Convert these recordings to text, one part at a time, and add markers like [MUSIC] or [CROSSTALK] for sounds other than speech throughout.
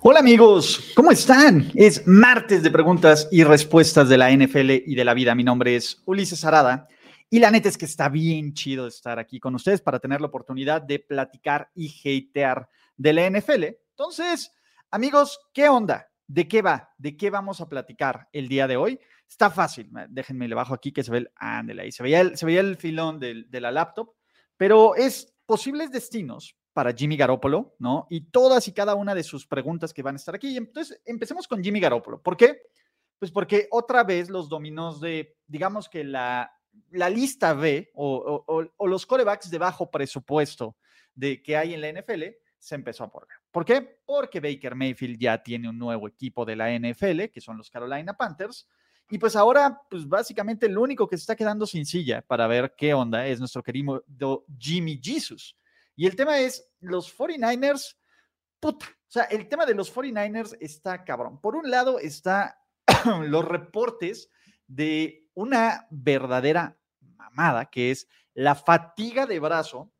Hola amigos, ¿cómo están? Es martes de preguntas y respuestas de la NFL y de la vida. Mi nombre es Ulises Arada y la neta es que está bien chido estar aquí con ustedes para tener la oportunidad de platicar y hatear de la NFL. Entonces, amigos, ¿qué onda? ¿De qué va? ¿De qué vamos a platicar el día de hoy? Está fácil. Déjenme le bajo aquí que se ve el. Ándale ahí. Se veía el, se veía el filón de, de la laptop, pero es posibles destinos para Jimmy Garoppolo, ¿no? Y todas y cada una de sus preguntas que van a estar aquí. Entonces, empecemos con Jimmy Garoppolo. ¿Por qué? Pues porque otra vez los dominos de, digamos que la, la lista B o, los corebacks de bajo presupuesto de que hay en la NFL se empezó a poner. ¿Por qué? Porque Baker Mayfield ya tiene un nuevo equipo de la NFL, que son los Carolina Panthers, y pues ahora, pues básicamente el único que se está quedando sin silla para ver qué onda es nuestro querido Jimmy Jesus. Y el tema es, los 49ers, puta, o sea, el tema de los 49ers está cabrón. Por un lado está [CLEARS THROAT] los reportes de una verdadera mamada, que es la fatiga de brazo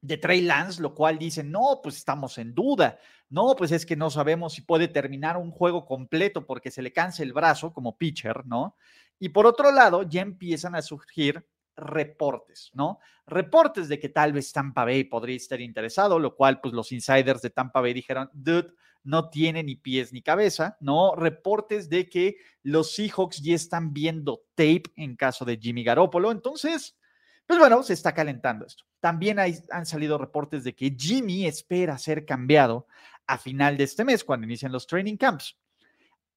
de Trey Lance, lo cual dice, no, pues estamos en duda. No, pues es que no sabemos si puede terminar un juego completo porque se le cansa el brazo como pitcher, ¿no? Y por otro lado, ya empiezan a surgir reportes, ¿no? Reportes de que tal vez Tampa Bay podría estar interesado, lo cual pues los insiders de Tampa Bay dijeron, dude, no tiene ni pies ni cabeza, ¿no? Reportes de que los Seahawks ya están viendo tape en caso de Jimmy Garoppolo, entonces, pues bueno, se está calentando esto. También hay, han salido reportes de que Jimmy espera ser cambiado a final de este mes, cuando inician los training camps.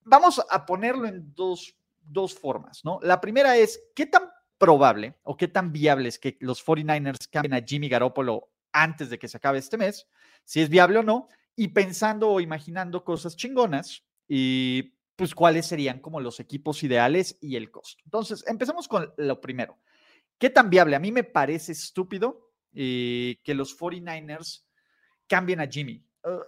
Vamos a ponerlo en dos, dos formas, ¿no? La primera es, ¿qué tan probable o qué tan viable es que los 49ers cambien a Jimmy Garoppolo antes de que se acabe este mes, si es viable o no, y pensando o imaginando cosas chingonas y pues cuáles serían como los equipos ideales y el costo. Entonces, empecemos con lo primero. ¿Qué tan viable? A mí me parece estúpido eh, que los 49ers cambien a Jimmy. Uh,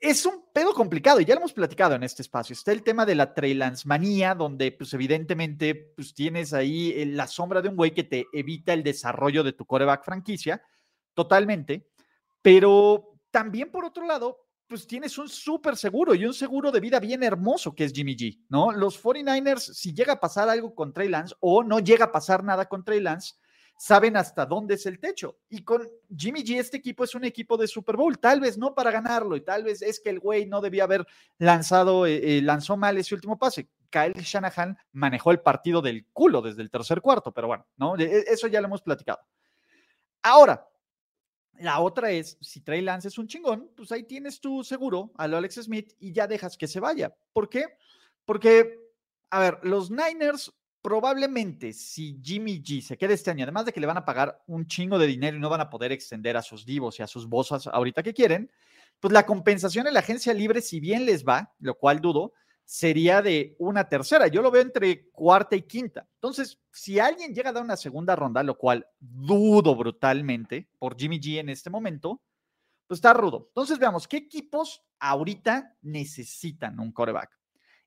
es un pedo complicado y ya lo hemos platicado en este espacio. Está el tema de la Trailance manía, donde pues evidentemente pues tienes ahí eh, la sombra de un güey que te evita el desarrollo de tu coreback franquicia, totalmente, pero también por otro lado, pues tienes un súper seguro y un seguro de vida bien hermoso que es Jimmy G, ¿no? Los 49ers, si llega a pasar algo con Trey Lance o no llega a pasar nada con Trey Lance, saben hasta dónde es el techo. Y con Jimmy G, este equipo es un equipo de Super Bowl, tal vez no para ganarlo, y tal vez es que el güey no debía haber lanzado, eh, eh, lanzó mal ese último pase. Kyle Shanahan manejó el partido del culo desde el tercer cuarto, pero bueno, ¿no? E, eso ya lo hemos platicado. Ahora, la otra es, si Trey Lance es un chingón, pues ahí tienes tu seguro a lo Alex Smith y ya dejas que se vaya. ¿Por qué? Porque, a ver, los Niners probablemente si Jimmy G se queda este año, además de que le van a pagar un chingo de dinero y no van a poder extender a sus divos y a sus bosas ahorita que quieren, pues la compensación en la agencia libre, si bien les va, lo cual dudo, sería de una tercera. Yo lo veo entre cuarta y quinta. Entonces, si alguien llega a dar una segunda ronda, lo cual dudo brutalmente por Jimmy G en este momento, pues está rudo. Entonces, veamos, ¿qué equipos ahorita necesitan un coreback?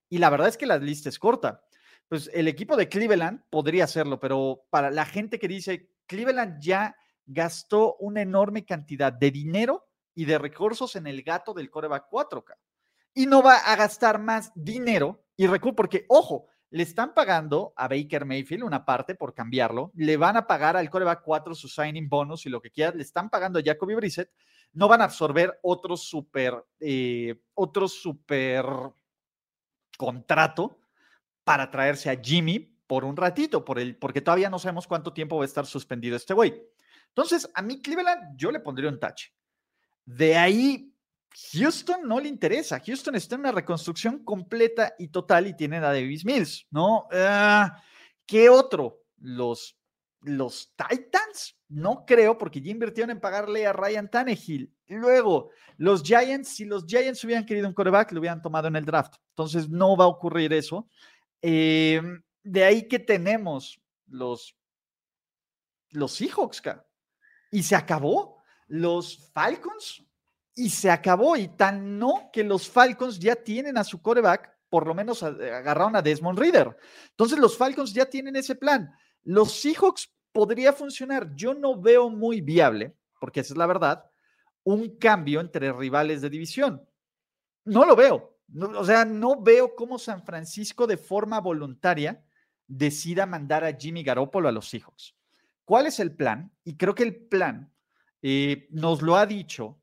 Y la verdad es que la lista es corta pues el equipo de Cleveland podría hacerlo, pero para la gente que dice, Cleveland ya gastó una enorme cantidad de dinero y de recursos en el gato del coreback 4K. Y no va a gastar más dinero y recursos, porque, ojo, le están pagando a Baker Mayfield una parte por cambiarlo, le van a pagar al coreback 4 su signing bonus y lo que quiera, le están pagando a Jacoby Brissett, no van a absorber otro super, eh, otro super contrato para traerse a Jimmy por un ratito, por el, porque todavía no sabemos cuánto tiempo va a estar suspendido este güey. Entonces, a mí Cleveland yo le pondría un touch. De ahí, Houston no le interesa. Houston está en una reconstrucción completa y total y tiene a Davis Mills, ¿no? Uh, ¿Qué otro? Los, los Titans, no creo, porque ya invirtieron en pagarle a Ryan Tannehill. Luego, los Giants, si los Giants hubieran querido un coreback, lo hubieran tomado en el draft. Entonces, no va a ocurrir eso. Eh, de ahí que tenemos los, los Seahawks, y se acabó. Los Falcons, y se acabó. Y tan no que los Falcons ya tienen a su coreback, por lo menos agarraron a Desmond Reader. Entonces los Falcons ya tienen ese plan. Los Seahawks podría funcionar. Yo no veo muy viable, porque esa es la verdad, un cambio entre rivales de división. No lo veo. O sea, no veo cómo San Francisco de forma voluntaria decida mandar a Jimmy Garoppolo a los Seahawks. ¿Cuál es el plan? Y creo que el plan eh, nos lo ha dicho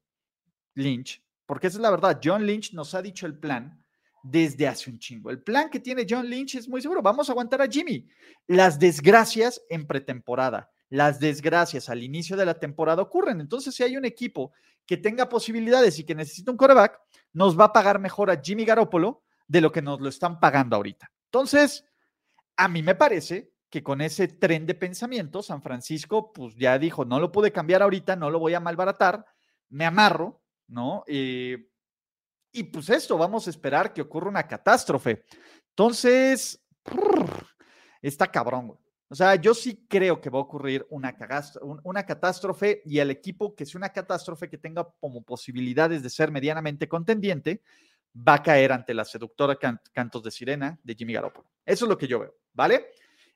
Lynch, porque esa es la verdad. John Lynch nos ha dicho el plan desde hace un chingo. El plan que tiene John Lynch es muy seguro. Vamos a aguantar a Jimmy. Las desgracias en pretemporada, las desgracias al inicio de la temporada ocurren. Entonces, si hay un equipo que tenga posibilidades y que necesita un coreback, nos va a pagar mejor a Jimmy Garoppolo de lo que nos lo están pagando ahorita. Entonces, a mí me parece que con ese tren de pensamiento, San Francisco, pues ya dijo, no lo pude cambiar ahorita, no lo voy a malbaratar, me amarro, ¿no? Eh, y pues esto, vamos a esperar que ocurra una catástrofe. Entonces, está cabrón, güey. O sea, yo sí creo que va a ocurrir una, una catástrofe y el equipo que sea una catástrofe que tenga como posibilidades de ser medianamente contendiente, va a caer ante la seductora Cantos de Sirena de Jimmy Garoppolo. Eso es lo que yo veo, ¿vale?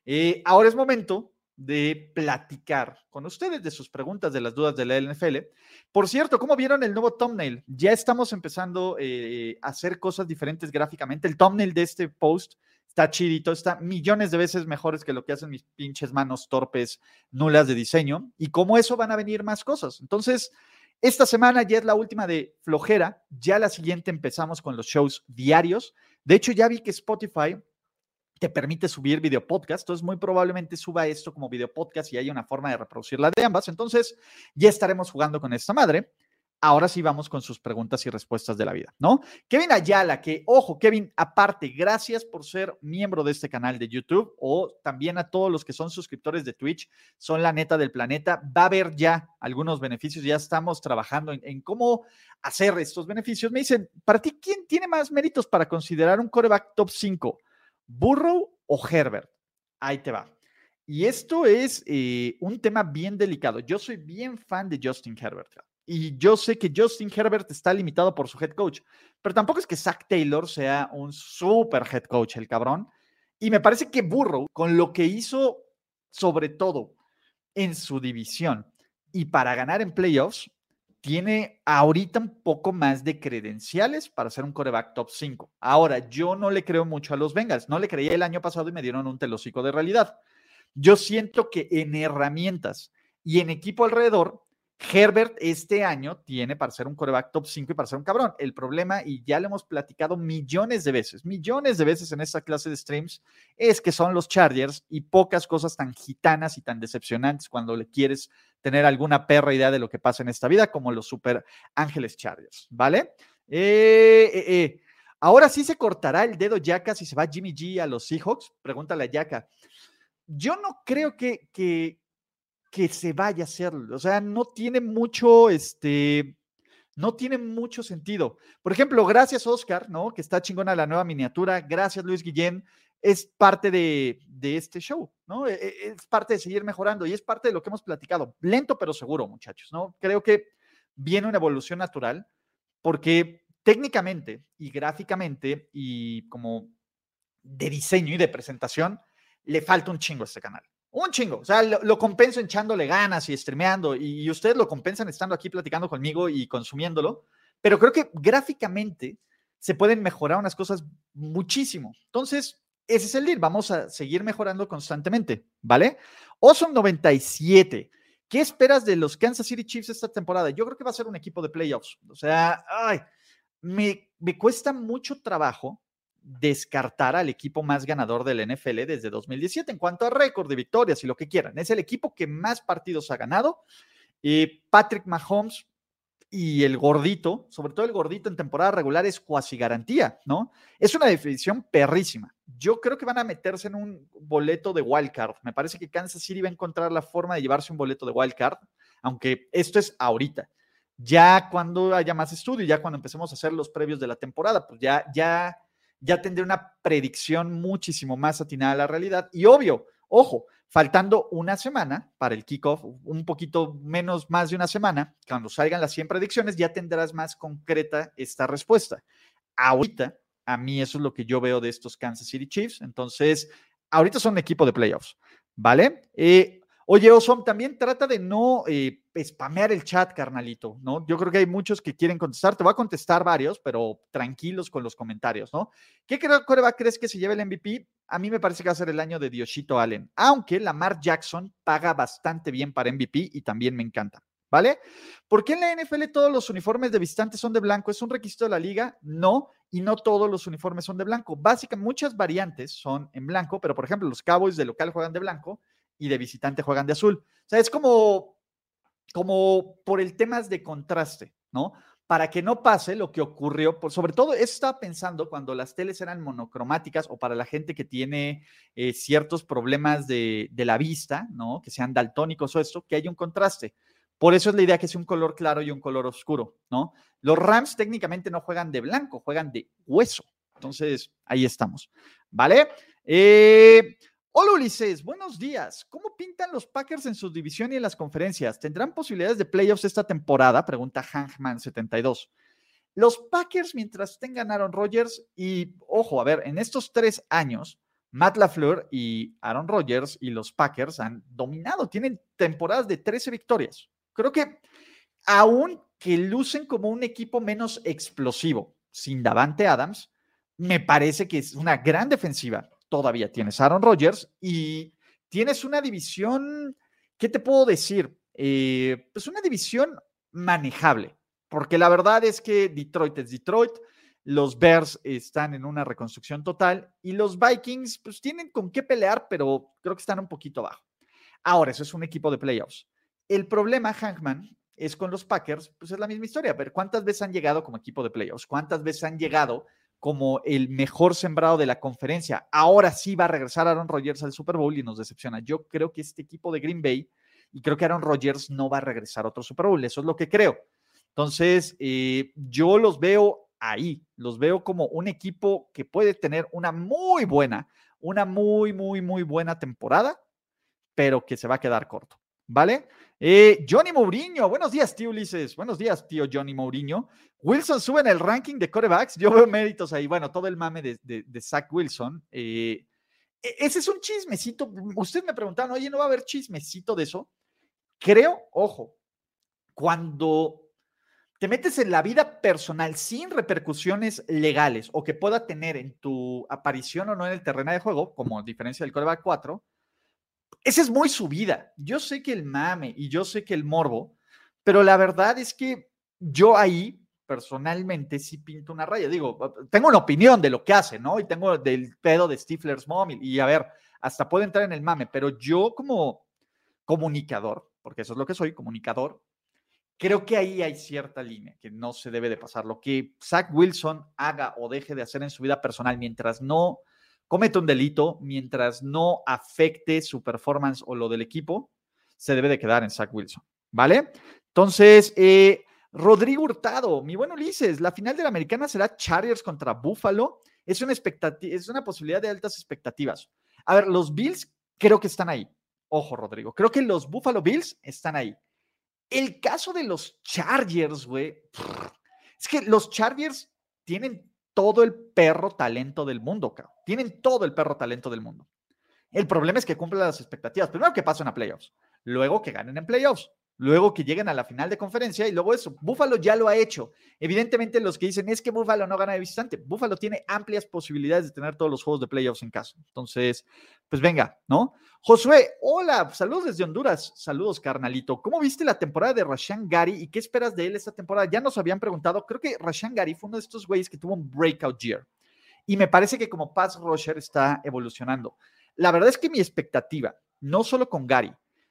Eh, ahora es momento de platicar con ustedes de sus preguntas, de las dudas de la NFL. Por cierto, ¿cómo vieron el nuevo thumbnail? Ya estamos empezando eh, a hacer cosas diferentes gráficamente. El thumbnail de este post está chidito, está millones de veces mejores que lo que hacen mis pinches manos torpes, nulas de diseño. Y como eso van a venir más cosas. Entonces, esta semana ya es la última de flojera. Ya la siguiente empezamos con los shows diarios. De hecho, ya vi que Spotify te permite subir video podcast. Entonces, muy probablemente suba esto como video podcast y haya una forma de reproducirla de ambas. Entonces, ya estaremos jugando con esta madre. Ahora sí vamos con sus preguntas y respuestas de la vida, ¿no? Kevin Ayala, que, ojo, Kevin, aparte, gracias por ser miembro de este canal de YouTube o también a todos los que son suscriptores de Twitch, son la neta del planeta. Va a haber ya algunos beneficios, ya estamos trabajando en, cómo hacer estos beneficios. Me dicen, para ti, ¿quién tiene más méritos para considerar un coreback top 5? ¿Burrow o Herbert? Ahí te va. Y esto es eh, un tema bien delicado. Yo soy bien fan de Justin Herbert. Y yo sé que Justin Herbert está limitado por su head coach, pero tampoco es que Zach Taylor sea un super head coach, el cabrón. Y me parece que Burrow, con lo que hizo, sobre todo en su división y para ganar en playoffs, tiene ahorita un poco más de credenciales para ser un coreback top 5. Ahora, yo no le creo mucho a los Bengals. No le creía el año pasado y me dieron un telocico de realidad. Yo siento que en herramientas y en equipo alrededor, Herbert este año tiene para ser un coreback top 5 y para ser un cabrón. El problema, y ya lo hemos platicado millones de veces, millones de veces en esta clase de streams, es que son los Chargers y pocas cosas tan gitanas y tan decepcionantes cuando le quieres tener alguna perra idea de lo que pasa en esta vida, como los Super Ángeles Chargers, ¿vale? Eh, eh, eh. Ahora sí se cortará el dedo Yaka si se va Jimmy G a los Seahawks. Pregúntale a Yaka. Yo no creo que, que, que se vaya a hacerlo. O sea, no tiene mucho, este, no tiene mucho sentido. Por ejemplo, gracias Oscar, ¿no? Que está chingona la nueva miniatura. Gracias Luis Guillén es parte de, este show, ¿no? E, e, es parte de seguir mejorando y es parte de lo que hemos platicado. Lento pero seguro, muchachos, ¿no? Creo que viene una evolución natural porque técnicamente y gráficamente y como de diseño y de presentación, le falta un chingo a este canal. Un chingo. O sea, lo, compenso echándole ganas y streameando y, y ustedes lo compensan estando aquí platicando conmigo y consumiéndolo. Pero creo que gráficamente se pueden mejorar unas cosas muchísimo. Entonces, ese es el deal. Vamos a seguir mejorando constantemente, ¿vale? Awesome 97. ¿Qué esperas de los Kansas City Chiefs esta temporada? Yo creo que va a ser un equipo de playoffs. O sea, ay, me, me cuesta mucho trabajo descartar al equipo más ganador del NFL desde 2017 en cuanto a récord de victorias y lo que quieran. Es el equipo que más partidos ha ganado. y Patrick Mahomes y el gordito, sobre todo el gordito en temporada regular, es cuasi garantía, ¿no? Es una definición perrísima. Yo creo que van a meterse en un boleto de wildcard. Me parece que Kansas City va a encontrar la forma de llevarse un boleto de wildcard, aunque esto es ahorita. Ya cuando haya más estudio, ya cuando empecemos a hacer los previos de la temporada, pues ya, ya, ya tendré una predicción muchísimo más atinada a la realidad. Y obvio, ojo, faltando una semana para el kickoff, un poquito menos más de una semana, cuando salgan las 100 predicciones, ya tendrás más concreta esta respuesta. Ahorita, a mí eso es lo que yo veo de estos Kansas City Chiefs. Entonces, ahorita son equipo de playoffs, ¿vale? Eh, Oye, Osom, también trata de no eh, spamear el chat, carnalito, ¿no? Yo creo que hay muchos que quieren contestar. Te voy a contestar varios, pero tranquilos con los comentarios, ¿no? ¿Qué coreback crees que se lleve el MVP? A mí me parece que va a ser el año de Dioshito Allen, aunque Lamar Jackson paga bastante bien para MVP y también me encanta. ¿Vale? ¿Por qué en la NFL todos los uniformes de visitantes son de blanco? ¿Es un requisito de la liga? No, y no todos los uniformes son de blanco. Básicamente, muchas variantes son en blanco, pero por ejemplo, los Cowboys de local juegan de blanco y de visitante juegan de azul. O sea, es como, como por el tema de contraste, ¿no? Para que no pase lo que ocurrió, por, sobre todo, eso estaba pensando cuando las teles eran monocromáticas o para la gente que tiene eh, ciertos problemas de, de la vista, ¿no? Que sean daltónicos o esto, que haya un contraste. Por eso es la idea que sea un color claro y un color oscuro, ¿no? Los Rams técnicamente no juegan de blanco, juegan de hueso. Entonces, ahí estamos, ¿vale? Eh, Hola Ulises, buenos días. ¿Cómo pintan los Packers en su división y en las conferencias? ¿Tendrán posibilidades de playoffs esta temporada? Pregunta Hangman72. Los Packers, mientras tengan Aaron Rodgers, y ojo, a ver, en estos tres años, Matt LaFleur y Aaron Rodgers y los Packers han dominado, tienen temporadas de 13 victorias. Creo que aún que lucen como un equipo menos explosivo, sin Davante Adams, me parece que es una gran defensiva todavía tienes Aaron Rodgers y tienes una división, ¿qué te puedo decir? Eh, pues una división manejable, porque la verdad es que Detroit es Detroit, los Bears están en una reconstrucción total y los Vikings pues tienen con qué pelear, pero creo que están un poquito abajo. Ahora, eso es un equipo de playoffs. El problema, Hankman, es con los Packers, pues es la misma historia. A ver, ¿cuántas veces han llegado como equipo de playoffs? ¿Cuántas veces han llegado como el mejor sembrado de la conferencia. Ahora sí va a regresar Aaron Rodgers al Super Bowl y nos decepciona. Yo creo que este equipo de Green Bay, y creo que Aaron Rodgers no va a regresar a otro Super Bowl, eso es lo que creo. Entonces, eh, yo los veo ahí, los veo como un equipo que puede tener una muy buena, una muy, muy, muy buena temporada, pero que se va a quedar corto. ¿Vale? Eh, Johnny Mourinho, buenos días, tío Ulises. Buenos días, tío Johnny Mourinho. Wilson sube en el ranking de corebacks. Yo veo méritos ahí. Bueno, todo el mame de, Zach Wilson. Eh, e, ese es un chismecito. Ustedes me preguntaron, oye, ¿no va a haber chismecito de eso? Creo, ojo, cuando te metes en la vida personal sin repercusiones legales o que pueda tener en tu aparición o no en el terreno de juego, como diferencia del coreback 4, esa es muy su vida. Yo sé que el mame y yo sé que el morbo, pero la verdad es que yo ahí personalmente sí pinto una raya. Digo, tengo una opinión de lo que hace, ¿no? Y tengo del pedo de Stifler's Mom y, a ver, hasta puede entrar en el mame, pero yo como comunicador, porque eso es lo que soy, comunicador, creo que ahí hay cierta línea que no se debe de pasar. Lo que Zach Wilson haga o deje de hacer en su vida personal mientras no comete un delito mientras no afecte su performance o lo del equipo, se debe de quedar en Zach Wilson, ¿vale? Entonces, eh, Rodrigo Hurtado, mi buen Ulises, la final de la americana será Chargers contra Buffalo. Es una, es una posibilidad de altas expectativas. A ver, los Bills creo que están ahí. Ojo, Rodrigo, creo que los Buffalo Bills están ahí. El caso de los Chargers, güey, es que los Chargers tienen todo el perro talento del mundo, cabrón. Tienen todo el perro talento del mundo. El problema es que cumplen las expectativas. Primero que pasen a playoffs, luego que ganen en playoffs, luego que lleguen a la final de conferencia y luego eso. Buffalo ya lo ha hecho. Evidentemente los que dicen es que Buffalo no gana de visitante. Buffalo tiene amplias posibilidades de tener todos los juegos de playoffs en casa. Entonces, pues venga, ¿no? Josué, hola, saludos desde Honduras. Saludos, carnalito. ¿Cómo viste la temporada de Rashan Gary y qué esperas de él esta temporada? Ya nos habían preguntado. Creo que Rashan Gary fue uno de estos güeyes que tuvo un breakout year. Y me parece que como pass rusher está evolucionando. La verdad es que mi expectativa, no solo con Gary,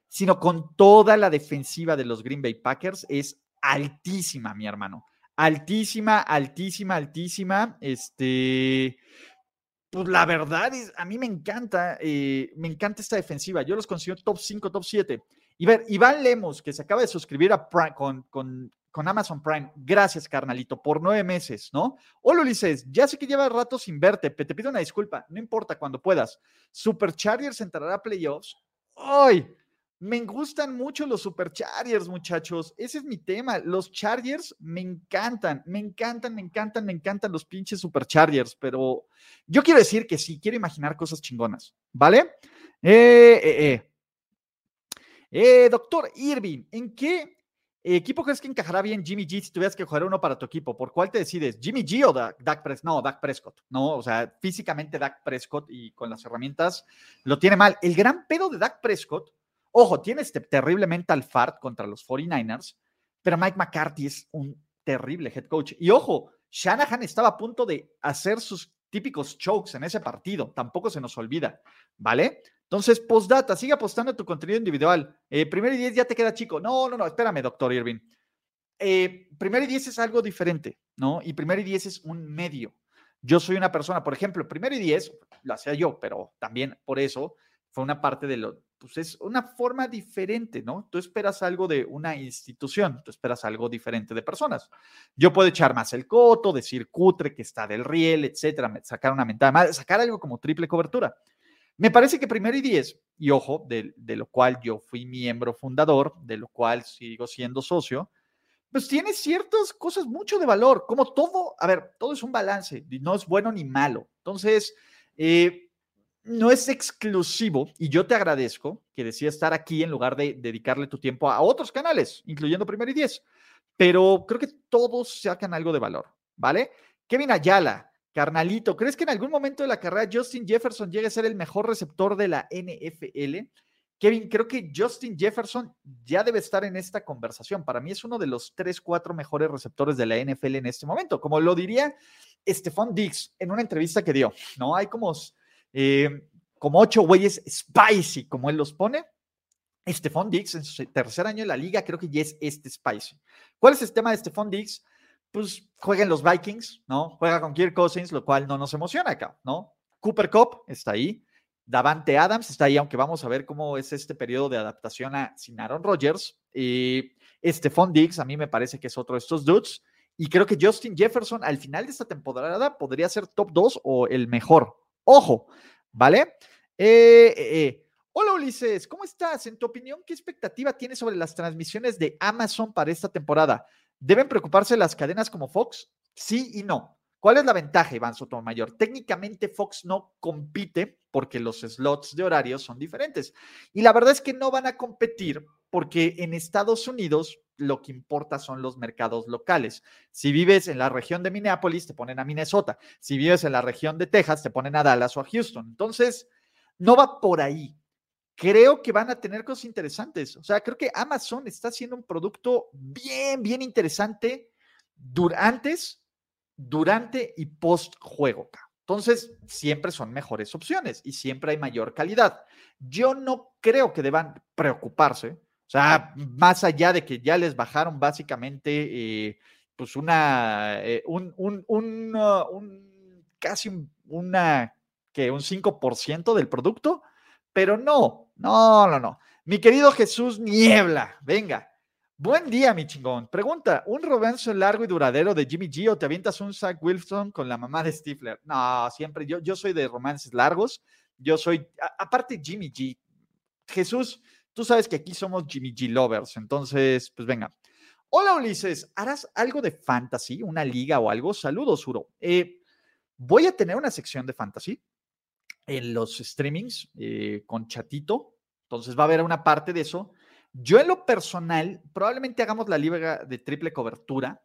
sino con toda la defensiva de los Green Bay Packers, es altísima, mi hermano. Altísima, altísima, altísima. Este, pues la verdad es, a mí me encanta, eh, me encanta esta defensiva. Yo los considero top 5, top 7. Y ver, Iván Lemos, que se acaba de suscribir a con, con, con, Amazon Prime. Gracias, carnalito, por nueve meses, ¿no? Hola, Ulises, ya sé que lleva rato sin verte, te pido una disculpa, no importa, cuando puedas. Superchargers entrará a playoffs. ¡Ay! Me gustan mucho los superchargers, muchachos. Ese es mi tema. Los Chargers me encantan, me encantan, me encantan, me encantan los pinches superchargers, pero yo quiero decir que sí, quiero imaginar cosas chingonas, ¿vale? Eh, eh, eh. Doctor Irving, ¿en qué equipo crees que encajará bien Jimmy G si tuvieras que jugar uno para tu equipo? ¿Por cuál te decides? ¿Jimmy G o Dak, Prescott? No, Dak Prescott. No, o sea, físicamente Dak Prescott y con las herramientas lo tiene mal. El gran pedo de Dak Prescott, ojo, tiene este terrible mental fart contra los 49ers, pero Mike McCarthy es un terrible head coach. Y ojo, Shanahan estaba a punto de hacer sus típicos chokes en ese partido, tampoco se nos olvida, ¿vale? Entonces, postdata, sigue apostando a tu contenido individual. Eh, primero y diez ya te queda chico. No, no, no, espérame, doctor Irving. Eh, primero y diez es algo diferente, ¿no? Y primero y diez es un medio. Yo soy una persona, por ejemplo, primero y diez, lo hacía yo, pero también por eso fue una parte de lo, pues es una forma diferente, ¿no? Tú esperas algo de una institución, tú esperas algo diferente de personas. Yo puedo echar más el coto, decir cutre, que está del riel, etcétera, sacar una mentada, sacar algo como triple cobertura. Me parece que primero y diez, y ojo, de, lo cual yo fui miembro fundador, de lo cual sigo siendo socio, pues tiene ciertas cosas mucho de valor, como todo, a ver, todo es un balance, no es bueno ni malo. Entonces, eh, no es exclusivo, y yo te agradezco que decías estar aquí en lugar de dedicarle tu tiempo a otros canales, incluyendo Primero y Diez, pero creo que todos sacan algo de valor, ¿vale? Kevin Ayala, Carnalito, ¿crees que en algún momento de la carrera Justin Jefferson llegue a ser el mejor receptor de la NFL? Kevin, creo que Justin Jefferson ya debe estar en esta conversación. Para mí es uno de los tres, cuatro mejores receptores de la NFL en este momento. Como lo diría Stephon Diggs en una entrevista que dio, ¿no? Hay como, eh, como ocho güeyes spicy, como él los pone. Stephon Diggs en su tercer año en la liga creo que ya es este spicy. ¿Cuál es el tema de Stephon Diggs? pues jueguen los Vikings, ¿no? Juega con Kirk Cousins, lo cual no nos emociona acá, ¿no? Cooper Cup está ahí, Davante Adams está ahí, aunque vamos a ver cómo es este periodo de adaptación a sin Aaron Rodgers. Y Stephon Diggs a mí me parece que es otro de estos dudes. Y creo que Justin Jefferson al final de esta temporada podría ser top 2 o el mejor. Ojo, ¿vale? Eh, eh, eh. Hola Ulises, ¿cómo estás? En tu opinión, ¿qué expectativa tienes sobre las transmisiones de Amazon para esta temporada? ¿Deben preocuparse las cadenas como Fox? Sí y no. ¿Cuál es la ventaja, Iván Sotomayor? Técnicamente Fox no compite porque los slots de horario son diferentes. Y la verdad es que no van a competir porque en Estados Unidos lo que importa son los mercados locales. Si vives en la región de Minneapolis, te ponen a Minnesota. Si vives en la región de Texas, te ponen a Dallas o a Houston. Entonces, no va por ahí creo que van a tener cosas interesantes. O sea, creo que Amazon está haciendo un producto bien, bien interesante antes, durante y post juego. Entonces, siempre son mejores opciones y siempre hay mayor calidad. Yo no creo que deban preocuparse. O sea, más allá de que ya les bajaron básicamente, eh, pues una, eh, un, un, un, un, casi una, que un 5% del producto, pero no, no, no, no. Mi querido Jesús Niebla, venga. Buen día, mi chingón. Pregunta, ¿un romance largo y duradero de Jimmy G o te avientas un Zach Wilson con la mamá de Stifler? No, siempre, yo, yo soy de romances largos. Yo soy, aparte Jimmy G. Jesús, tú sabes que aquí somos Jimmy G lovers, entonces, pues venga. Hola Ulises, ¿harás algo de fantasy, una liga o algo? Saludos, Uro. Eh, voy a tener una sección de fantasy en los streamings eh, con Chatito. Entonces va a haber una parte de eso. Yo en lo personal, probablemente hagamos la liga de triple cobertura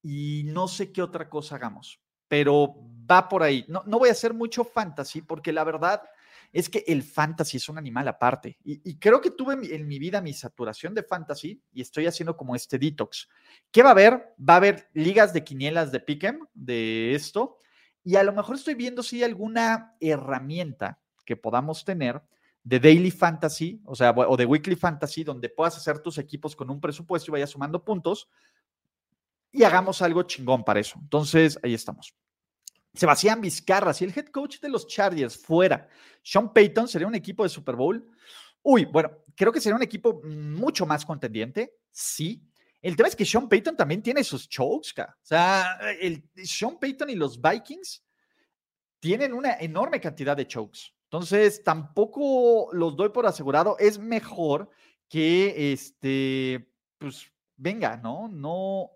y no sé qué otra cosa hagamos, pero va por ahí. No, no voy a hacer mucho fantasy porque la verdad es que el fantasy es un animal aparte. Y, creo que tuve en mi vida mi saturación de fantasy y estoy haciendo como este detox. ¿Qué va a haber? Va a haber ligas de quinielas de Pick'em, de esto. Y a lo mejor estoy viendo si hay alguna herramienta que podamos tener de Daily Fantasy, o sea, o de Weekly Fantasy, donde puedas hacer tus equipos con un presupuesto y vayas sumando puntos y hagamos algo chingón para eso. Entonces, ahí estamos. Sebastián Vizcarra, si el head coach de los Chargers fuera Sean Payton, ¿sería un equipo de Super Bowl? Uy, bueno, creo que sería un equipo mucho más contendiente, sí, el tema es que Sean Payton también tiene sus chokes, o sea, el, Sean Payton y los Vikings tienen una enorme cantidad de chokes. Entonces, tampoco los doy por asegurado. Es mejor que este, pues venga, ¿no? No,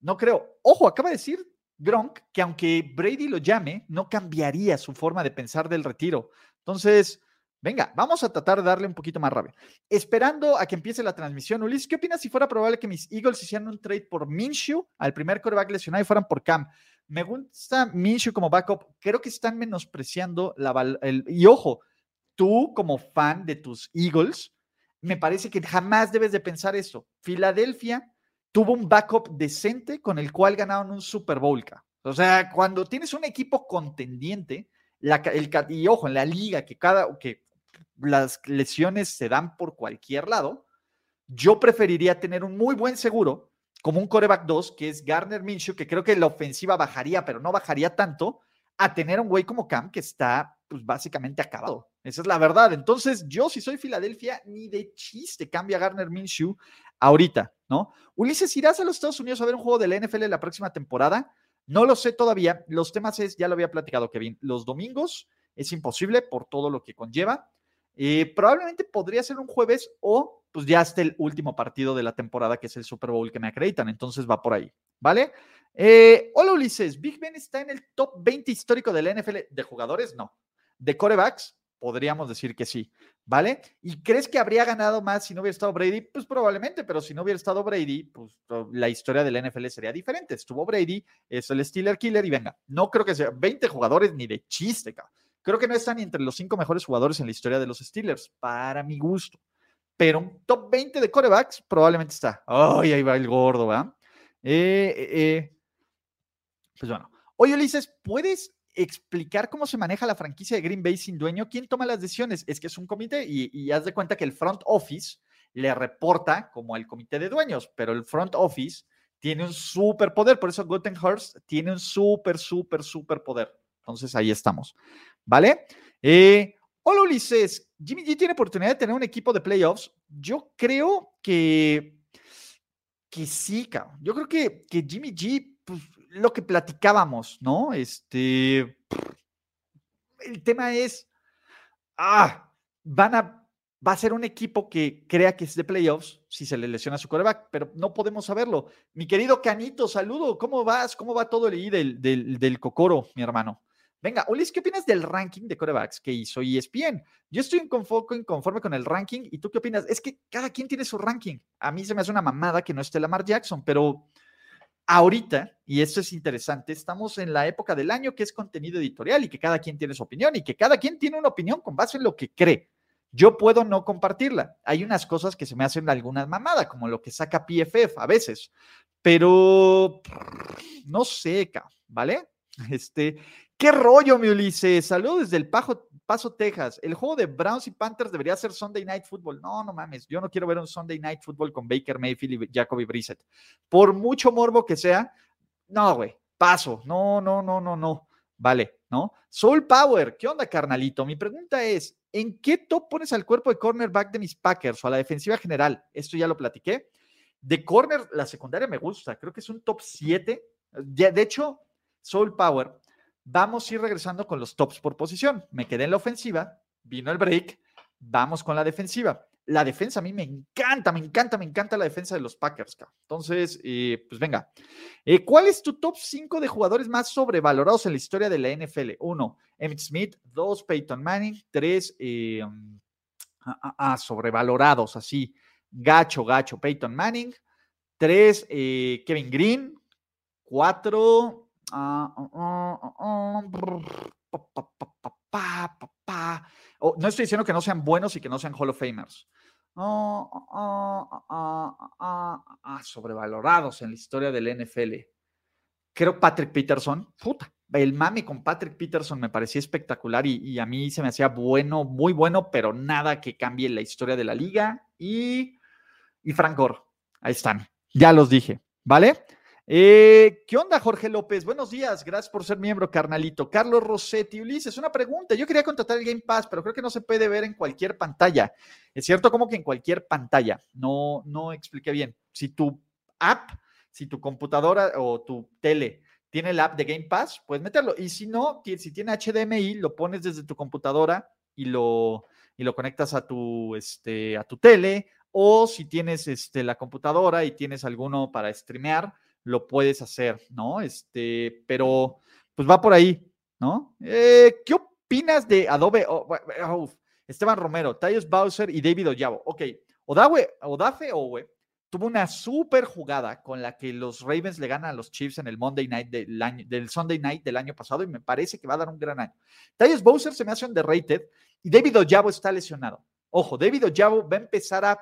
no creo. Ojo, acaba de decir Gronk que aunque Brady lo llame, no cambiaría su forma de pensar del retiro. Entonces, Venga, vamos a tratar de darle un poquito más rápido. Esperando a que empiece la transmisión, Ulises, ¿qué opinas si fuera probable que mis Eagles hicieran un trade por Minshew al primer coreback lesionado y fueran por Cam? Me gusta Minshew como backup. Creo que están menospreciando la el, y ojo, tú como fan de tus Eagles, me parece que jamás debes de pensar eso. Filadelfia tuvo un backup decente con el cual ganaron un Super Bowl. O sea, cuando tienes un equipo contendiente, la, el, y ojo, en la liga que cada que las lesiones se dan por cualquier lado, yo preferiría tener un muy buen seguro como un coreback 2, que es Garner Minshew, que creo que la ofensiva bajaría, pero no bajaría tanto, a tener un güey como Cam que está pues básicamente acabado. Esa es la verdad. Entonces, yo si soy Filadelfia, ni de chiste cambia Garner Minshew ahorita, ¿no? Ulises, ¿irás a los Estados Unidos a ver un juego de la NFL la próxima temporada? No lo sé todavía. Los temas es, ya lo había platicado Kevin, los domingos es imposible por todo lo que conlleva. Eh, probablemente podría ser un jueves o pues ya hasta el último partido de la temporada, que es el Super Bowl que me acreditan. Entonces va por ahí, ¿vale? Eh, hola Ulises, ¿Big Ben está en el top 20 histórico de la NFL de jugadores? No. ¿De corebacks? Podríamos decir que sí, ¿vale? ¿Y crees que habría ganado más si no hubiera estado Brady? Pues probablemente, pero si no hubiera estado Brady, pues la historia de la NFL sería diferente. Estuvo Brady, es el Steeler Killer y venga, no creo que sea 20 jugadores ni de chiste, cabrón. Creo que no están ni entre los cinco mejores jugadores en la historia de los Steelers, para mi gusto. Pero un top 20 de corebacks probablemente está. Ay, ahí va el gordo, ¿va? Eh, eh, eh. Pues bueno. Oye, Ulises, ¿puedes explicar cómo se maneja la franquicia de Green Bay sin dueño? ¿Quién toma las decisiones? Es que es un comité y, haz de cuenta que el front office le reporta como al comité de dueños, pero el front office tiene un súper poder, por eso Guttenhurst tiene un súper, súper, súper poder. Entonces ahí estamos. ¿Vale? Eh, hola Ulises, Jimmy G tiene oportunidad de tener un equipo de playoffs. Yo creo que, que sí, cabrón. Yo creo que, que Jimmy G, pues, lo que platicábamos, ¿no? Este, el tema es, ah, van a va a ser un equipo que crea que es de playoffs si se le lesiona su coreback, pero no podemos saberlo. Mi querido Canito, saludo, ¿cómo vas? ¿Cómo va todo el I del, del, del Cocoro, mi hermano? Venga, Ulis, ¿qué opinas del ranking de corebacks que hizo ESPN? Yo estoy inconforme con el ranking y tú qué opinas? Es que cada quien tiene su ranking. A mí se me hace una mamada que no esté Lamar Jackson, pero ahorita, y esto es interesante, estamos en la época del año que es contenido editorial y que cada quien tiene su opinión y que cada quien tiene una opinión con base en lo que cree. Yo puedo no compartirla. Hay unas cosas que se me hacen algunas mamadas, como lo que saca PFF a veces, pero no sé, ¿vale? Este, ¿Qué rollo, mi Ulises? Saludos desde el Paso, Texas. El juego de Browns y Panthers debería ser Sunday Night Football. No, no mames. Yo no quiero ver un Sunday Night Football con Baker Mayfield y Jacoby Brissett. Por mucho morbo que sea, no, güey. Paso. No, no, no, no, no. Vale, ¿no? Soul Power. ¿Qué onda, carnalito? Mi pregunta es, ¿en qué top pones al cuerpo de cornerback de mis Packers o a la defensiva general? Esto ya lo platiqué. De corner, la secundaria me gusta. Creo que es un top 7. De hecho, Soul Power Vamos a ir regresando con los tops por posición. Me quedé en la ofensiva, vino el break, vamos con la defensiva. La defensa a mí me encanta, me encanta, me encanta la defensa de los Packers. Entonces, eh, pues venga. Eh, ¿Cuál es tu top 5 de jugadores más sobrevalorados en la historia de la NFL? Uno, Emmitt Smith. Dos, Peyton Manning. Tres, eh, ah, ah, ah, sobrevalorados, así. Gacho, gacho, Peyton Manning. Tres, Kevin Green. Cuatro, no estoy diciendo que no sean buenos y que no sean Hall of Famers. sobrevalorados en la historia del NFL. Creo Patrick Peterson, el mame con Patrick Peterson me parecía espectacular y, a mí se me hacía bueno, muy bueno, pero nada que cambie la historia de la liga. Y, y Frank Gore, ahí están, ya los dije, ¿vale? Eh, ¿Qué onda, Jorge López? Buenos días, gracias por ser miembro, carnalito. Carlos Rossetti, Ulises, una pregunta. Yo quería contratar el Game Pass, pero creo que no se puede ver en cualquier pantalla. Es cierto, como que en cualquier pantalla. No, no expliqué bien. Si tu app, si tu computadora o tu tele tiene el app de Game Pass, puedes meterlo. Y si no, si tiene HDMI, lo pones desde tu computadora y lo, y lo conectas a tu, este, a tu tele. O si tienes este, la computadora y tienes alguno para streamear, lo puedes hacer, ¿no? Este, pero pues va por ahí, ¿no? Eh, ¿Qué opinas de Adobe? Oh, Esteban Romero, Tyus Bowser y David Oyabo. Ok, Odawe, Odafe Owe tuvo una super jugada con la que los Ravens le ganan a los Chiefs en el Monday Night del, año, del Sunday Night del año pasado y me parece que va a dar un gran año. Tyus Bowser se me hace underrated y David Oyabo está lesionado. Ojo, David Oyabo va a empezar a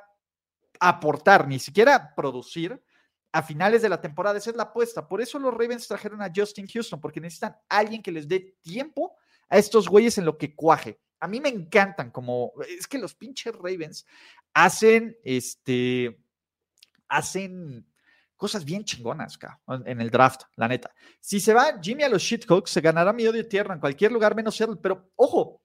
aportar, ni siquiera producir a finales de la temporada. Esa es la apuesta. Por eso los Ravens trajeron a Justin Houston, porque necesitan alguien que les dé tiempo a estos güeyes en lo que cuaje. A mí me encantan como, es que los pinches Ravens hacen, este, hacen cosas bien chingonas en el draft, la neta. Si se va Jimmy a los shitcocks, se ganará mi odio tierra en cualquier lugar menos Seattle, pero ojo,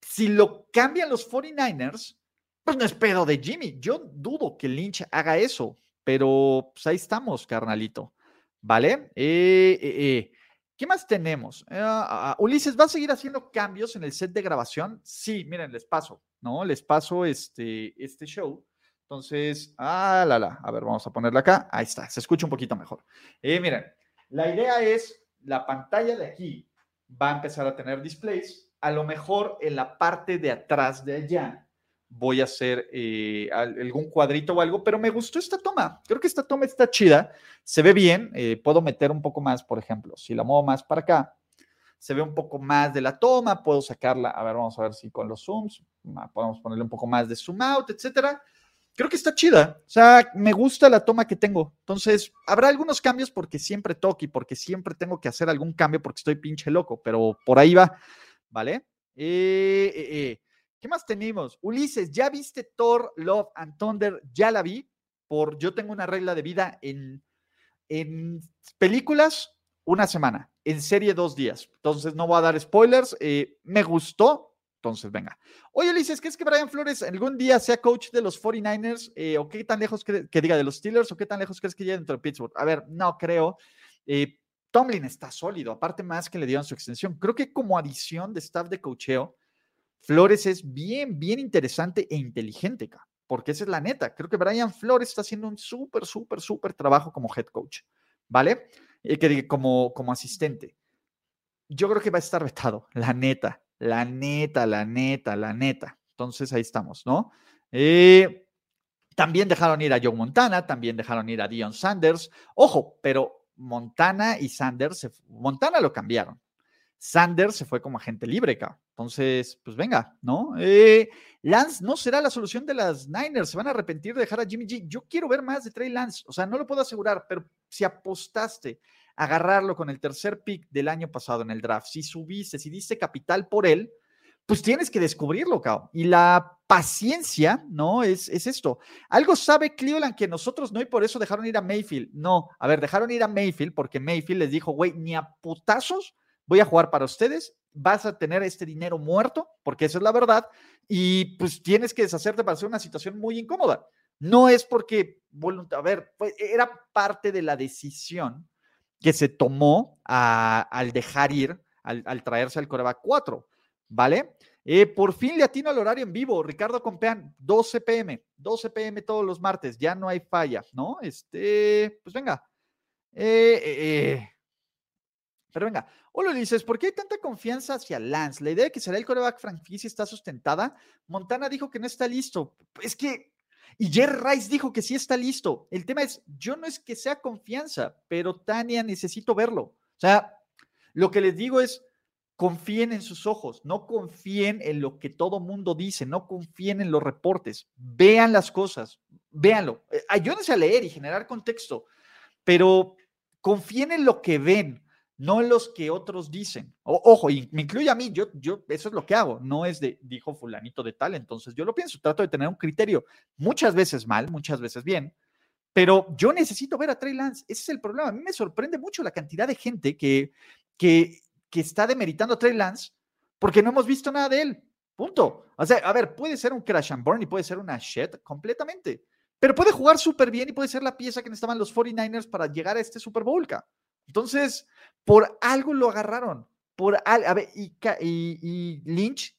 si lo cambian los 49ers, pues no es pedo de Jimmy. Yo dudo que Lynch haga eso, pero pues ahí estamos, carnalito. ¿Vale? Eh, eh, eh. ¿Qué más tenemos? Ulises, ¿va a seguir haciendo cambios en el set de grabación? Sí, miren, les paso, ¿no? Les paso este, este show. Entonces, ah, la, la. A ver, vamos a ponerla acá. Ahí está, se escucha un poquito mejor. miren, la idea es, la pantalla de aquí va a empezar a tener displays. A lo mejor en la parte de atrás de allá voy a hacer eh, algún cuadrito o algo, pero me gustó esta toma. Creo que esta toma está chida, se ve bien. Eh, puedo meter un poco más, por ejemplo, si la muevo más para acá, se ve un poco más de la toma. Puedo sacarla, a ver, vamos a ver si con los zooms podemos ponerle un poco más de zoom out, etcétera. Creo que está chida. O sea, me gusta la toma que tengo. Entonces, habrá algunos cambios porque siempre toque y porque siempre tengo que hacer algún cambio porque estoy pinche loco, pero por ahí va, ¿vale? eh, eh, eh. ¿Qué más tenemos? Ulises, ¿ya viste Thor, Love and Thunder? Ya la vi. Por yo tengo una regla de vida en, en películas, una semana. En serie, dos días. Entonces no voy a dar spoilers. Eh, me gustó. Entonces, venga. Oye, Ulises, ¿qué es que Brian Flores algún día sea coach de los 49ers? Eh, ¿O qué tan lejos que, diga de los Steelers? ¿O qué tan lejos crees que llegue dentro de Pittsburgh? A ver, no creo. Eh, Tomlin está sólido, aparte más que le dieron su extensión. Creo que como adición de staff de cocheo, Flores es bien, bien interesante e inteligente, porque esa es la neta. Creo que Brian Flores está haciendo un súper, súper, súper trabajo como head coach, ¿vale? Y que como, como asistente. Yo creo que va a estar vetado, la neta, la neta, la neta, la neta. Entonces ahí estamos, ¿no? Eh, también dejaron ir a Joe Montana, también dejaron ir a Dion Sanders. Ojo, pero Montana y Sanders, Montana lo cambiaron. Sanders se fue como agente libre, cabrón. Entonces, pues venga, ¿no? Eh, Lance no será la solución de las Niners. Se van a arrepentir de dejar a Jimmy G. Yo quiero ver más de Trey Lance. O sea, no lo puedo asegurar, pero si apostaste a agarrarlo con el tercer pick del año pasado en el draft, si subiste, si diste capital por él, pues tienes que descubrirlo, cabrón. Y la paciencia, ¿no? Es, es esto. Algo sabe Cleveland que nosotros no y por eso dejaron ir a Mayfield. No, a ver, dejaron ir a Mayfield porque Mayfield les dijo, güey, ni a putazos voy a jugar para ustedes, vas a tener este dinero muerto, porque esa es la verdad, y pues tienes que deshacerte para hacer una situación muy incómoda. No es porque, a ver, era parte de la decisión que se tomó al dejar ir, al, traerse al Coreback 4, ¿vale? Eh, por fin le atino al horario en vivo, Ricardo Compeán, 12 pm, 12 pm todos los martes, ya no hay falla, ¿no? Este, pues venga. Eh, eh, eh pero venga, Hola dices, ¿por qué hay tanta confianza hacia Lance? La idea de que será el coreback franquicia está sustentada. Montana dijo que no está listo. Es que, y Jerry Rice dijo que sí está listo. El tema es, yo no es que sea confianza, pero Tania necesito verlo. O sea, lo que les digo es, confíen en sus ojos, no confíen en lo que todo mundo dice, no confíen en los reportes, vean las cosas, véanlo. Eh, ayúdense a leer y generar contexto, pero confíen en lo que ven no los que otros dicen. ojo, y me incluye a mí, yo, yo, eso es lo que hago, no es de, dijo fulanito de tal, entonces yo lo pienso, trato de tener un criterio, muchas veces mal, muchas veces bien, pero yo necesito ver a Trey Lance, ese es el problema, a mí me sorprende mucho la cantidad de gente que, que, que está demeritando a Trey Lance porque no hemos visto nada de él, punto. O sea, a ver, puede ser un crash and burn y puede ser una shit completamente, pero puede jugar súper bien y puede ser la pieza que necesitaban los 49ers para llegar a este Super Bowl, entonces, por algo lo agarraron. Por a ver, y, Lynch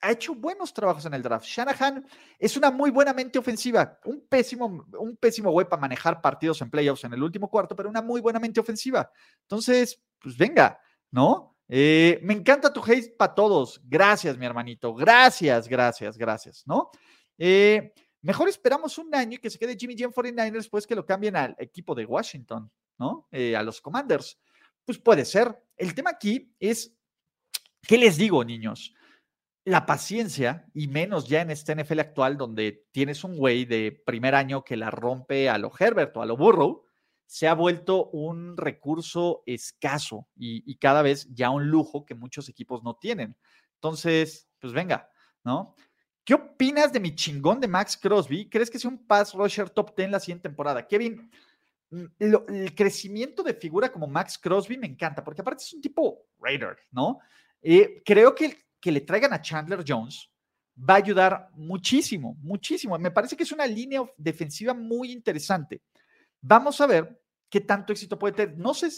ha hecho buenos trabajos en el draft. Shanahan es una muy buena mente ofensiva, un pésimo, un pésimo güey para manejar partidos en playoffs en el último cuarto, pero una muy buena mente ofensiva. Entonces, pues venga, ¿no? Eh, me encanta tu hate para todos. Gracias, mi hermanito. Gracias, gracias, gracias, ¿no? Eh, mejor esperamos un año y que se quede Jimmy G en 49ers después que lo cambien al equipo de Washington, ¿no? Eh, a los Commanders. Pues puede ser. El tema aquí es, ¿qué les digo, niños? La paciencia, y menos ya en este NFL actual, donde tienes un güey de primer año que la rompe a lo Herbert o a lo Burrow, se ha vuelto un recurso escaso y, cada vez ya un lujo que muchos equipos no tienen. Entonces, pues venga, ¿no? ¿Qué opinas de mi chingón de Max Crosby? ¿Crees que sea un pass rusher top 10 la siguiente temporada? Kevin, mm, el crecimiento de figura como Max Crosby me encanta, porque aparte es un tipo Raider, ¿no? Eh, creo que que le traigan a Chandler Jones va a ayudar muchísimo, muchísimo. Me parece que es una línea defensiva muy interesante. Vamos a ver qué tanto éxito puede tener. No sé,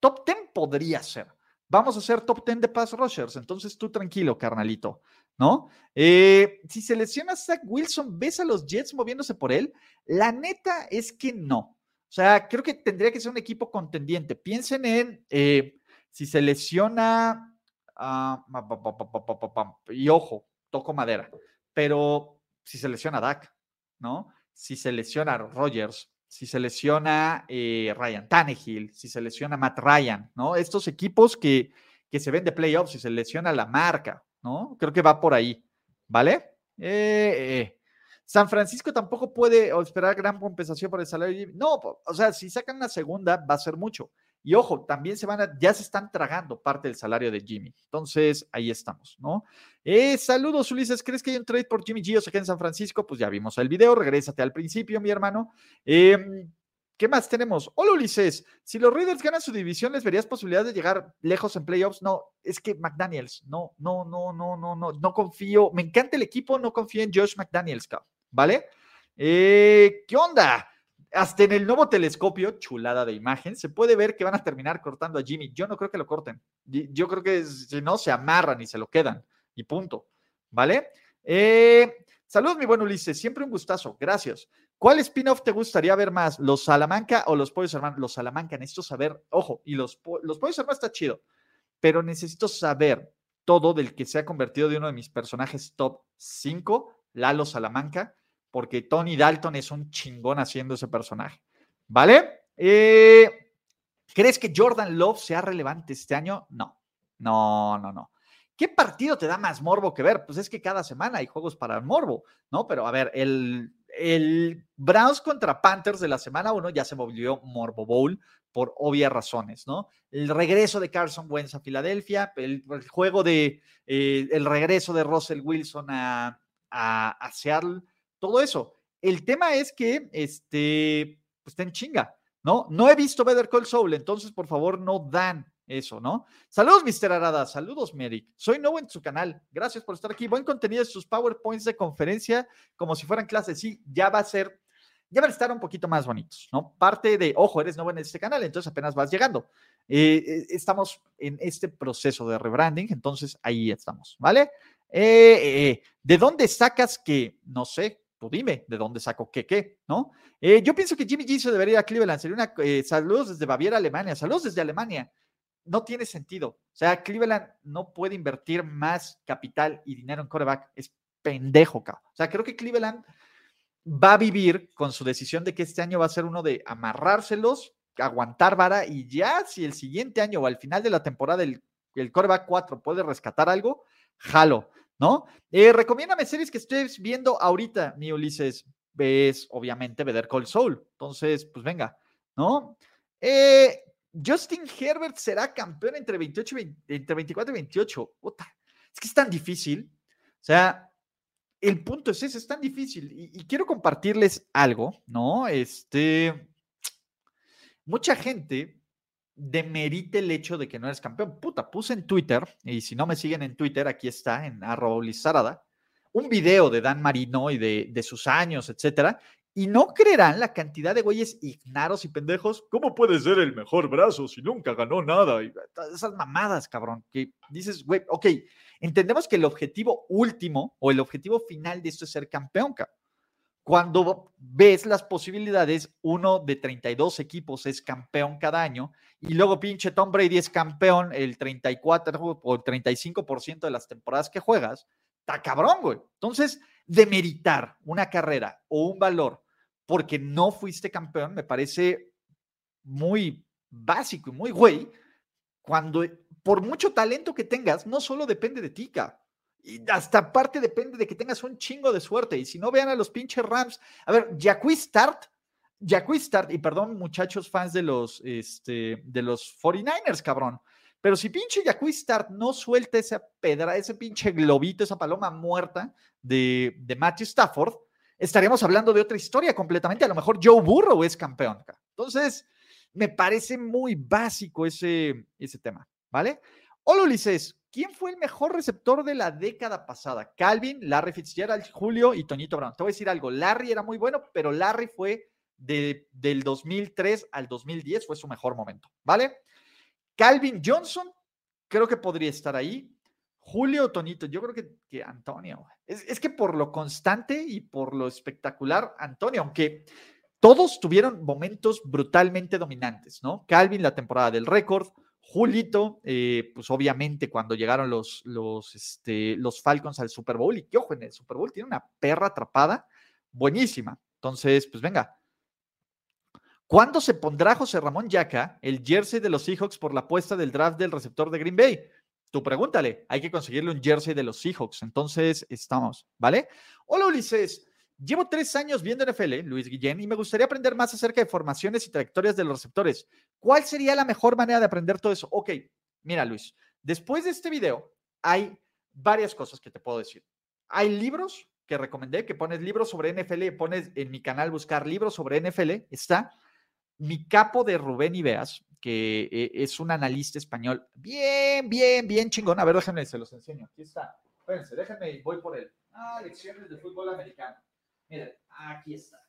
top 10 podría ser. Vamos a hacer top 10 de pass rushers. Entonces tú tranquilo, carnalito, ¿no? Eh, si selecciona Zach Wilson, ¿ves a los Jets moviéndose por él? La neta es que no. O sea, creo que tendría que ser un equipo contendiente. Piensen en eh, si se lesiona. Ah, y ojo, toco madera. Pero si se lesiona Dak, ¿no? Si se lesiona Rogers, si se lesiona eh, Ryan Tannehill, si se lesiona Matt Ryan, ¿no? Estos equipos que, que se ven de playoffs, si se lesiona la marca, ¿no? Creo que va por ahí, ¿vale? Eh, eh. San Francisco tampoco puede esperar gran compensación por el salario. No, o sea, si sacan una segunda, va a ser mucho. Y ojo, también se van a, ya se están tragando parte del salario de Jimmy. Entonces, ahí estamos, ¿no? Eh, saludos, Ulises. ¿Crees que hay un trade por Jimmy G o se en San Francisco? Pues ya vimos el video. Regrésate al principio, mi hermano. Em, ¿Qué más tenemos? Hola Ulises, si los Raiders ganan su división, ¿les verías posibilidades de llegar lejos en playoffs? No, es que McDaniels, no, no, no, no, no, no, no confío. Me encanta el equipo, no confío en Josh McDaniels, ¿vale? Eh, ¿Qué onda? hasta en el nuevo telescopio, chulada de imagen, se puede ver que van a terminar cortando a Jimmy. Yo no creo que lo corten. Yo creo que si no, se amarran y se lo quedan. Y punto. ¿Vale? Eh, saludos, mi buen Ulises. Siempre un gustazo. Gracias. ¿Cuál spin-off te gustaría ver más? ¿Los Salamanca o los Pollos Hermanos? Los Salamanca, necesito saber. Ojo, y los, los Pollos Hermanos está chido, pero necesito saber todo del que se ha convertido de uno de mis personajes top 5, Lalo Salamanca porque Tony Dalton es un chingón haciendo ese personaje. ¿Vale? Eh, ¿Crees que Jordan Love sea relevante este año? No, no, no, no. ¿Qué partido te da más morbo que ver? Pues es que cada semana hay juegos para el morbo, ¿no? Pero a ver, el, el Browns contra Panthers de la semana 1 ya se volvió Morbo Bowl por obvias razones, ¿no? El regreso de Carson Wentz a Filadelfia, el, juego de, eh, el regreso de Russell Wilson a, a, a Seattle, todo eso. El tema es que, este, pues está chinga, ¿no? No he visto Better Call Saul, entonces por favor no dan eso, ¿no? Saludos, Mr. Arada, saludos, Merrick. Soy nuevo en su canal, gracias por estar aquí. Buen contenido de sus PowerPoints de conferencia, como si fueran clases. Sí, ya va a ser, ya van a estar un poquito más bonitos, ¿no? Parte de, ojo, eres nuevo en este canal, entonces apenas vas llegando. Eh, eh, estamos en este proceso de rebranding, entonces ahí estamos, ¿vale? Eh, ¿De dónde sacas que, no sé, tú dime de dónde saco qué, qué, ¿no? Eh, yo pienso que Jimmy G se debería ir a Cleveland. Sería una. Eh, saludos desde Baviera, Alemania. Saludos desde Alemania. No tiene sentido. O sea, Cleveland no puede invertir más capital y dinero en coreback. Es pendejo, cabrón. O sea, creo que Cleveland va a vivir con su decisión de que este año va a ser uno de amarrárselos, aguantar vara y ya si el siguiente año o al final de la temporada el, el coreback 4 puede rescatar algo, jalo. ¿No? Eh, recomiéndame series que estés viendo ahorita, mi Ulises. Ves, obviamente, Better Call Soul. Entonces, pues venga, ¿no? Eh, Justin Herbert será campeón entre, 28 entre 24 y 28. es que es tan difícil. O sea, el punto es ese, es tan difícil. Y, y, quiero compartirles algo, ¿no? Este, mucha gente demerite el hecho de que no eres campeón. Puta, puse en Twitter, y si no me siguen en Twitter, aquí está, en arroba un video de Dan Marino y de, sus años, etcétera, y no creerán la cantidad de güeyes ignaros y pendejos. ¿Cómo puede ser el mejor brazo si nunca ganó nada? Y esas mamadas, cabrón, que dices, güey, ok, entendemos que el objetivo último o el objetivo final de esto es ser campeón, cabrón. Cuando ves las posibilidades, uno de 32 equipos es campeón cada año y luego pinche Tom Brady es campeón el 34 o el 35% de las temporadas que juegas, está cabrón, güey. Entonces, demeritar una carrera o un valor porque no fuiste campeón me parece muy básico y muy güey, cuando por mucho talento que tengas, no solo depende de ti, y hasta parte depende de que tengas un chingo de suerte. Y si no vean a los pinches Rams, a ver, Jacqui Start, Start, y perdón, muchachos fans de los, este, de los 49ers, cabrón. Pero si pinche Jacqui Start no suelta esa pedra, ese pinche globito, esa paloma muerta de, de Matthew Stafford, estaríamos hablando de otra historia completamente. A lo mejor Joe Burrow es campeón. Entonces, me parece muy básico ese, ese tema, ¿vale? Hola Ulises, ¿quién fue el mejor receptor de la década pasada? Calvin, Larry Fitzgerald, Julio y Toñito Brown. Te voy a decir algo, Larry era muy bueno, pero Larry fue de, del 2003 al 2010, fue su mejor momento, ¿vale? Calvin Johnson, creo que podría estar ahí. Julio Toñito, yo creo que, que Antonio. Es, es, que por lo constante y por lo espectacular, Antonio, aunque todos tuvieron momentos brutalmente dominantes, ¿no? Calvin, la temporada del récord, Julito, eh, pues obviamente cuando llegaron los, los, este, los Falcons al Super Bowl, y que ojo, en el Super Bowl tiene una perra atrapada buenísima. Entonces, pues venga. ¿Cuándo se pondrá José Ramón Yaca el jersey de los Seahawks por la apuesta del draft del receptor de Green Bay? Tú pregúntale, hay que conseguirle un jersey de los Seahawks. Entonces, estamos, ¿vale? Hola Ulises, Llevo tres años viendo NFL, Luis Guillén, y me gustaría aprender más acerca de formaciones y trayectorias de los receptores. ¿Cuál sería la mejor manera de aprender todo eso? Ok, mira Luis, después de este video hay varias cosas que te puedo decir. Hay libros que recomendé, que pones libros sobre NFL, pones en mi canal buscar libros sobre NFL, está mi capo de Rubén Ibeas, que eh, es un analista español bien, bien, bien chingón. A ver, déjenme, se los enseño. Aquí está. Espérense, déjenme, voy por él. Ah, lecciones de fútbol americano. Miren, aquí está.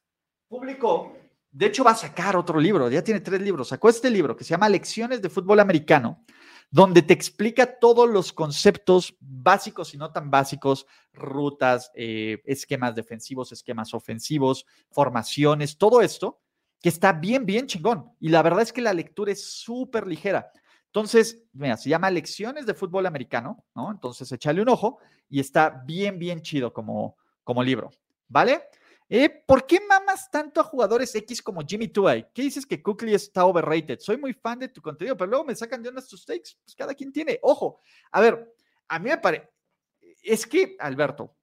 Publicó, de hecho va a sacar otro libro, ya tiene tres libros. Sacó este libro que se llama Lecciones de Fútbol Americano, donde te explica todos los conceptos básicos y no tan básicos, rutas, eh, esquemas defensivos, esquemas ofensivos, formaciones, todo esto, que está bien, bien chingón. Y la verdad es que la lectura es súper ligera. Entonces, mira, se llama Lecciones de Fútbol Americano, ¿no? Entonces, échale un ojo y está bien, bien chido como, como libro. ¿vale? Eh, ¿Por qué mamas tanto a jugadores X como Jimmy Tuay? ¿Qué dices que Cookley está overrated? Soy muy fan de tu contenido, pero luego me sacan de unas tus takes. Pues cada quien tiene. Ojo, a ver, a mí me parece. Es que, Alberto,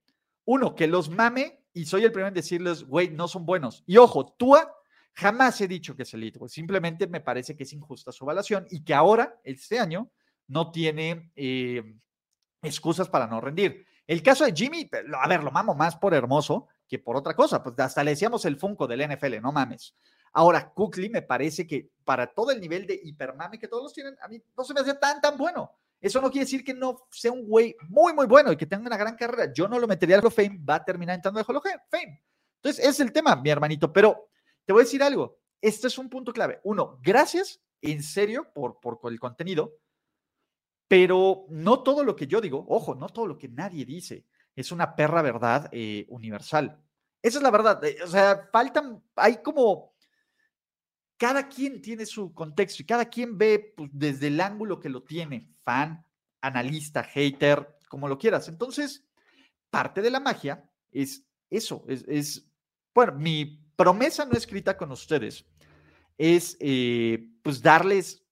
uno, que los mame y soy el primero en decirles, güey, no son buenos. Y ojo, Tua jamás he dicho que es elite, simplemente me parece que es injusta su evaluación y que ahora, este año, no tiene eh, excusas para no rendir. El caso de Jimmy, a ver, lo mamo más por hermoso, que por otra cosa. Pues hasta le decíamos el Funko del NFL, no mames. Ahora, Cookley me parece que para todo el nivel de hipermame que todos los tienen, a mí no se me hace tan, tan bueno. Eso no quiere decir que no sea un güey muy, muy bueno y que tenga una gran carrera. Yo no lo metería al Fame, va a terminar entrando al Hall Fame. Entonces, ese es el tema, mi hermanito. Pero te voy a decir algo. Este es un punto clave. Uno, gracias en serio por, por el contenido, pero no todo lo que yo digo, ojo, no todo lo que nadie dice es una perra verdad eh, universal. Esa es la verdad. Eh, o sea, faltan, hay como, cada quien tiene su contexto y cada quien ve pues, desde el ángulo que lo tiene, fan, analista, hater, como lo quieras. Entonces, parte de la magia es eso, es, bueno, mi promesa no escrita con ustedes es eh, pues darles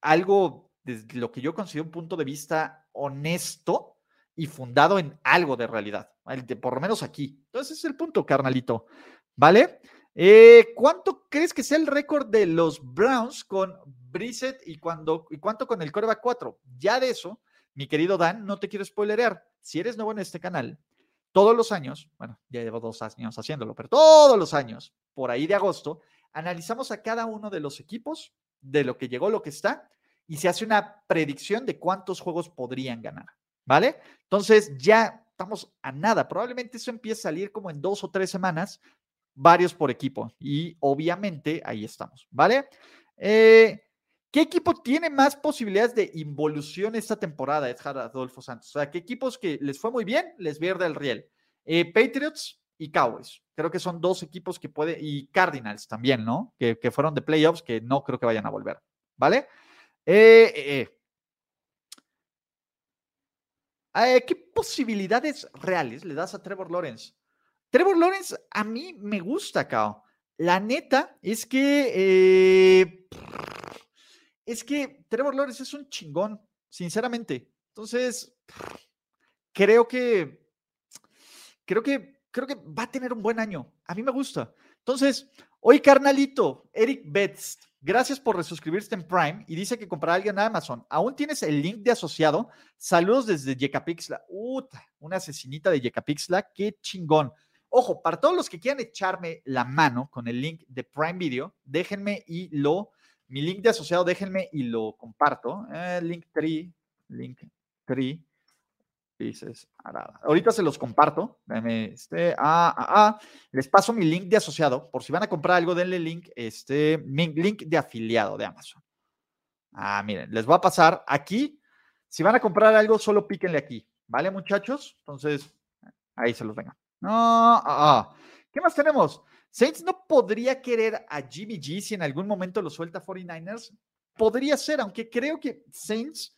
algo desde lo que yo considero un punto de vista honesto y fundado en algo de realidad, por lo menos aquí. Entonces, ese es el punto, carnalito. ¿Vale? Eh, ¿Cuánto crees que sea el récord de los Browns con Brissett y, cuando, y cuánto con el coreback 4? Ya de eso, mi querido Dan, no te quiero spoilerear. Si eres nuevo en este canal, todos los años, bueno, ya llevo dos años haciéndolo, pero todos los años, por ahí de agosto, analizamos a cada uno de los equipos, de lo que llegó, lo que está, y se hace una predicción de cuántos juegos podrían ganar. ¿Vale? Entonces ya estamos a nada. Probablemente eso empiece a salir como en dos o tres semanas, varios por equipo. Y obviamente ahí estamos, ¿vale? Eh, ¿Qué equipo tiene más posibilidades de involución esta temporada, Edgar Adolfo Santos? O sea, ¿qué equipos que les fue muy bien les pierde el riel? Eh, Patriots y Cowboys. Creo que son dos equipos que puede, y Cardinals también, ¿no? Que, fueron de playoffs, que no creo que vayan a volver, ¿vale? Eh, eh, eh. ¿Qué posibilidades reales le das a Trevor Lawrence? Trevor Lawrence a mí me gusta, Cao. La neta es que es que Trevor Lawrence es un chingón, sinceramente. Entonces, creo que, creo que, creo que va a tener un buen año. A mí me gusta. Entonces, hoy carnalito, Eric Betts, gracias por resuscribirte en Prime y dice que comprará alguien en Amazon. ¿Aún tienes el link de asociado? Saludos desde Yecapixla. Uta, una asesinita de Yecapixla, qué chingón. Ojo, para todos los que quieran echarme la mano con el link de Prime Video, déjenme y lo mi link de asociado, déjenme y lo comparto. Eh, link 3, link 3, dices Arada. Ahorita se los comparto. Este, ah, ah, ah, Les paso mi link de asociado. Por si van a comprar algo, denle link, este, mi link de afiliado de Amazon. Ah, miren, les voy a pasar aquí. Si van a comprar algo, solo píquenle aquí. ¿Vale, muchachos? Entonces, ahí se los venga. No, ah, ah. ¿Qué más tenemos? Saints no podría querer a Jimmy G si en algún momento lo suelta 49ers. Podría ser, aunque creo que Saints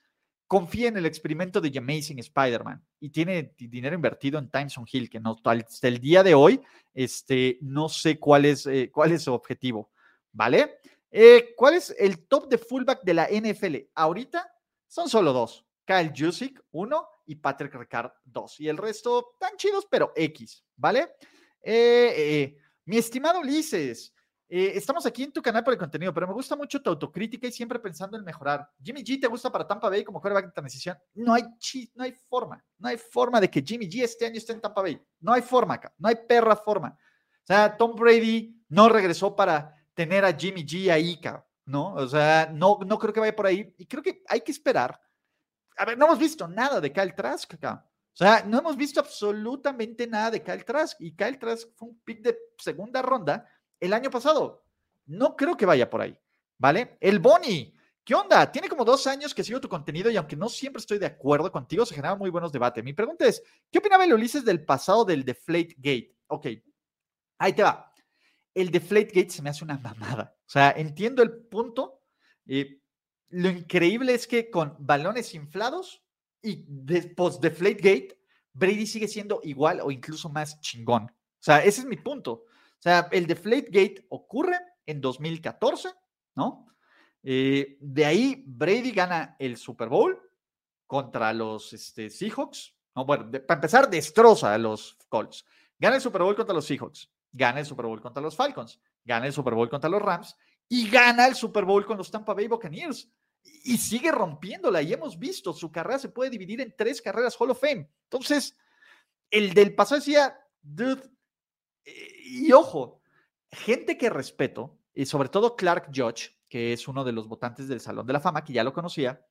confía en el experimento de The Amazing Spider-Man y tiene dinero invertido en Timeson Hill, que no, hasta el día de hoy este, no sé cuál es, eh, cuál es su objetivo. ¿Vale? Eh, ¿Cuál es el top de fullback de la NFL? Ahorita son solo dos. Kyle Jusic, uno, y Patrick Ricard, dos. Y el resto tan chidos, pero X, ¿vale? Eh, mi estimado Ulises, eh, estamos aquí en tu canal por el contenido, pero me gusta mucho tu autocrítica y siempre pensando en mejorar. Jimmy G, ¿te gusta para Tampa Bay como quarterback de transición? No hay, no hay forma, no hay forma de que Jimmy G este año esté en Tampa Bay. No hay forma acá, no hay perra forma. O sea, Tom Brady no regresó para tener a Jimmy G ahí, ¿no? O sea, no, no creo que vaya por ahí. Y creo que hay que esperar. A ver, no hemos visto nada de Kyle Trask acá. O sea, no hemos visto absolutamente nada de Kyle Trask y Kyle Trask fue un pick de segunda ronda el año pasado. No creo que vaya por ahí, ¿vale? El Boni, ¿qué onda? Tiene como dos años que sigo tu contenido y aunque no siempre estoy de acuerdo contigo, se generan muy buenos debates. Mi pregunta es, ¿qué opinaba el Ulises del pasado del Deflate Gate? Ok, ahí te va. El Deflate Gate se me hace una mamada. O sea, entiendo el punto. Eh, lo increíble es que con balones inflados y post Deflate Gate, Brady sigue siendo igual o incluso más chingón. O sea, ese es mi punto. O sea, el Deflate Gate ocurre en 2014, ¿no? Eh, de ahí Brady gana el Super Bowl contra los este, Seahawks. No, bueno, para empezar, destroza a los Colts. Gana el Super Bowl contra los Seahawks. Gana el Super Bowl contra los Falcons. Gana el Super Bowl contra los Rams. Y gana el Super Bowl con los Tampa Bay Buccaneers y sigue rompiéndola. Y hemos visto, su carrera se puede dividir en tres carreras Hall of Fame. Entonces, el del pasado decía, dude, y ojo, gente que respeto, y sobre todo Clark Judge, que es uno de los votantes del Salón de la Fama, que ya lo conocía,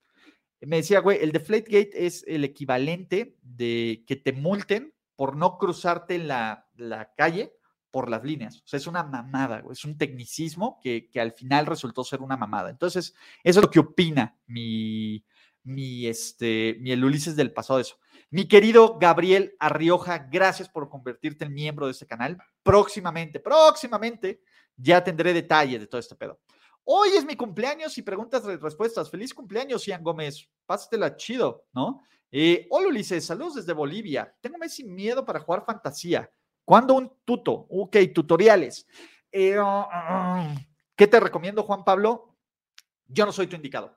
me decía, güey, el Deflategate es el equivalente de que te multen por no cruzarte en la, la calle por las líneas. O sea, es una mamada, es un tecnicismo que, al final resultó ser una mamada. Entonces, eso es lo que opina mi, mi, este, mi el Ulises del pasado de eso. Mi querido Gabriel Arrioja, gracias por convertirte en miembro de este canal. Próximamente, próximamente ya tendré detalles de todo este pedo. Hoy es mi cumpleaños y preguntas y respuestas. Feliz cumpleaños, Ian Gómez. Pásatela chido, ¿no? Eh, hola Ulises, saludos desde Bolivia. Tengo mes sin miedo para jugar fantasía. ¿Cuándo un tuto? Ok, tutoriales. Eh, ah, ah, ¿Qué te recomiendo, Juan Pablo? Yo no soy tu indicado.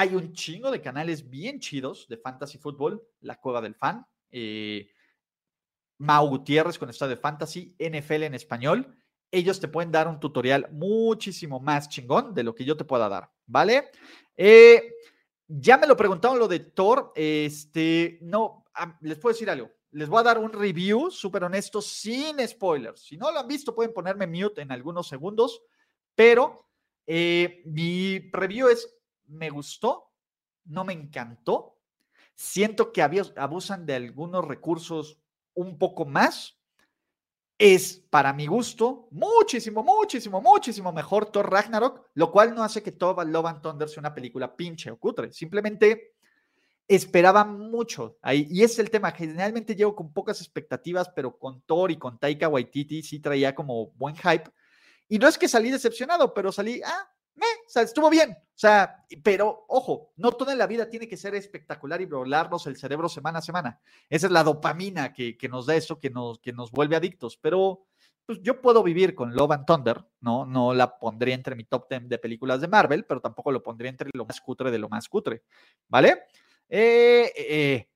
Hay un chingo de canales bien chidos de fantasy fútbol, La Cueva del Fan, eh, Mau Gutiérrez con Estadio de Fantasy, NFL en español. Ellos te pueden dar un tutorial muchísimo más chingón de lo que yo te pueda dar, ¿vale? Eh, ya me lo preguntaron lo de Thor. Este, no, les puedo decir algo les voy a dar un review súper honesto, sin spoilers. Si no lo han visto, pueden ponerme mute en algunos segundos, pero eh, mi review es, me gustó, no me encantó. Siento que abusan de algunos recursos un poco más. Es, para mi gusto, muchísimo, muchísimo, muchísimo mejor Thor Ragnarok, lo cual no hace que Thor Love and Thunder sea una película pinche o cutre. Simplemente esperaba mucho ahí. Y es el tema. Generalmente llego con pocas expectativas, pero con Thor y con Taika Waititi sí traía como buen hype. Y no es que salí decepcionado, pero salí, ah, me, o sea, estuvo bien. O sea, pero ojo, no toda la vida tiene que ser espectacular y volarnos el cerebro semana a semana. Esa es la dopamina que, que nos da eso, que nos, que nos vuelve adictos. Pero pues yo puedo vivir con Love and Thunder, ¿no? No la pondría entre mi top 10 de películas de Marvel, pero tampoco lo pondría entre lo más cutre de lo más cutre, ¿vale? Eh, eh.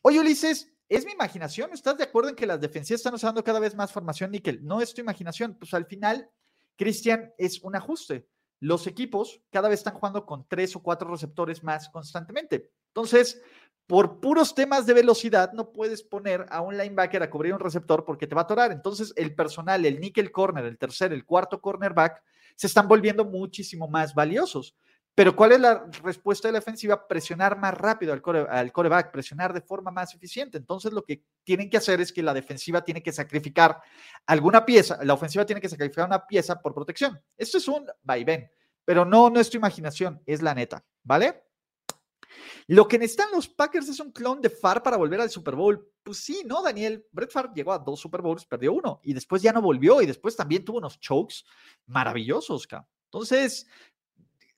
Oye, Ulises, ¿es mi imaginación? ¿Estás de acuerdo en que las defensivas están usando cada vez más formación níquel? No es tu imaginación. Pues al final, Cristian, es un ajuste. Los equipos cada vez están jugando con tres o cuatro receptores más constantemente. Entonces, por puros temas de velocidad, no puedes poner a un linebacker a cubrir un receptor porque te va a atorar. Entonces, el personal, el nickel corner, el tercer, el cuarto cornerback, se están volviendo muchísimo más valiosos. Pero ¿cuál es la respuesta de la ofensiva? Presionar más rápido al, al coreback, presionar de forma más eficiente. Entonces lo que tienen que hacer es que la defensiva tiene que sacrificar alguna pieza, la ofensiva tiene que sacrificar una pieza por protección. Esto es un vaivén, pero no, no es tu imaginación, es la neta, ¿vale? Lo que necesitan los Packers es un clon de Far para volver al Super Bowl. Pues sí, ¿no, Daniel? Brett Farr llegó a dos Super Bowls, perdió uno y después ya no volvió y después también tuvo unos chokes maravillosos, Entonces,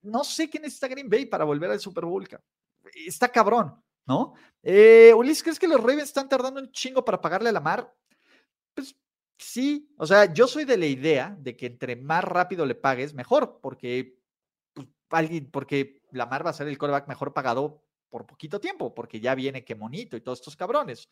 no sé quién necesita Green Bay para volver al Super Bowl. Está cabrón, ¿no? Eh, Ulises, ¿crees que los Ravens están tardando un chingo para pagarle a la mar? Pues sí, o sea, yo soy de la idea de que entre más rápido le pagues, mejor, porque pues, alguien, porque Lamar va a ser el coreback mejor pagado por poquito tiempo, porque ya viene que monito y todos estos cabrones.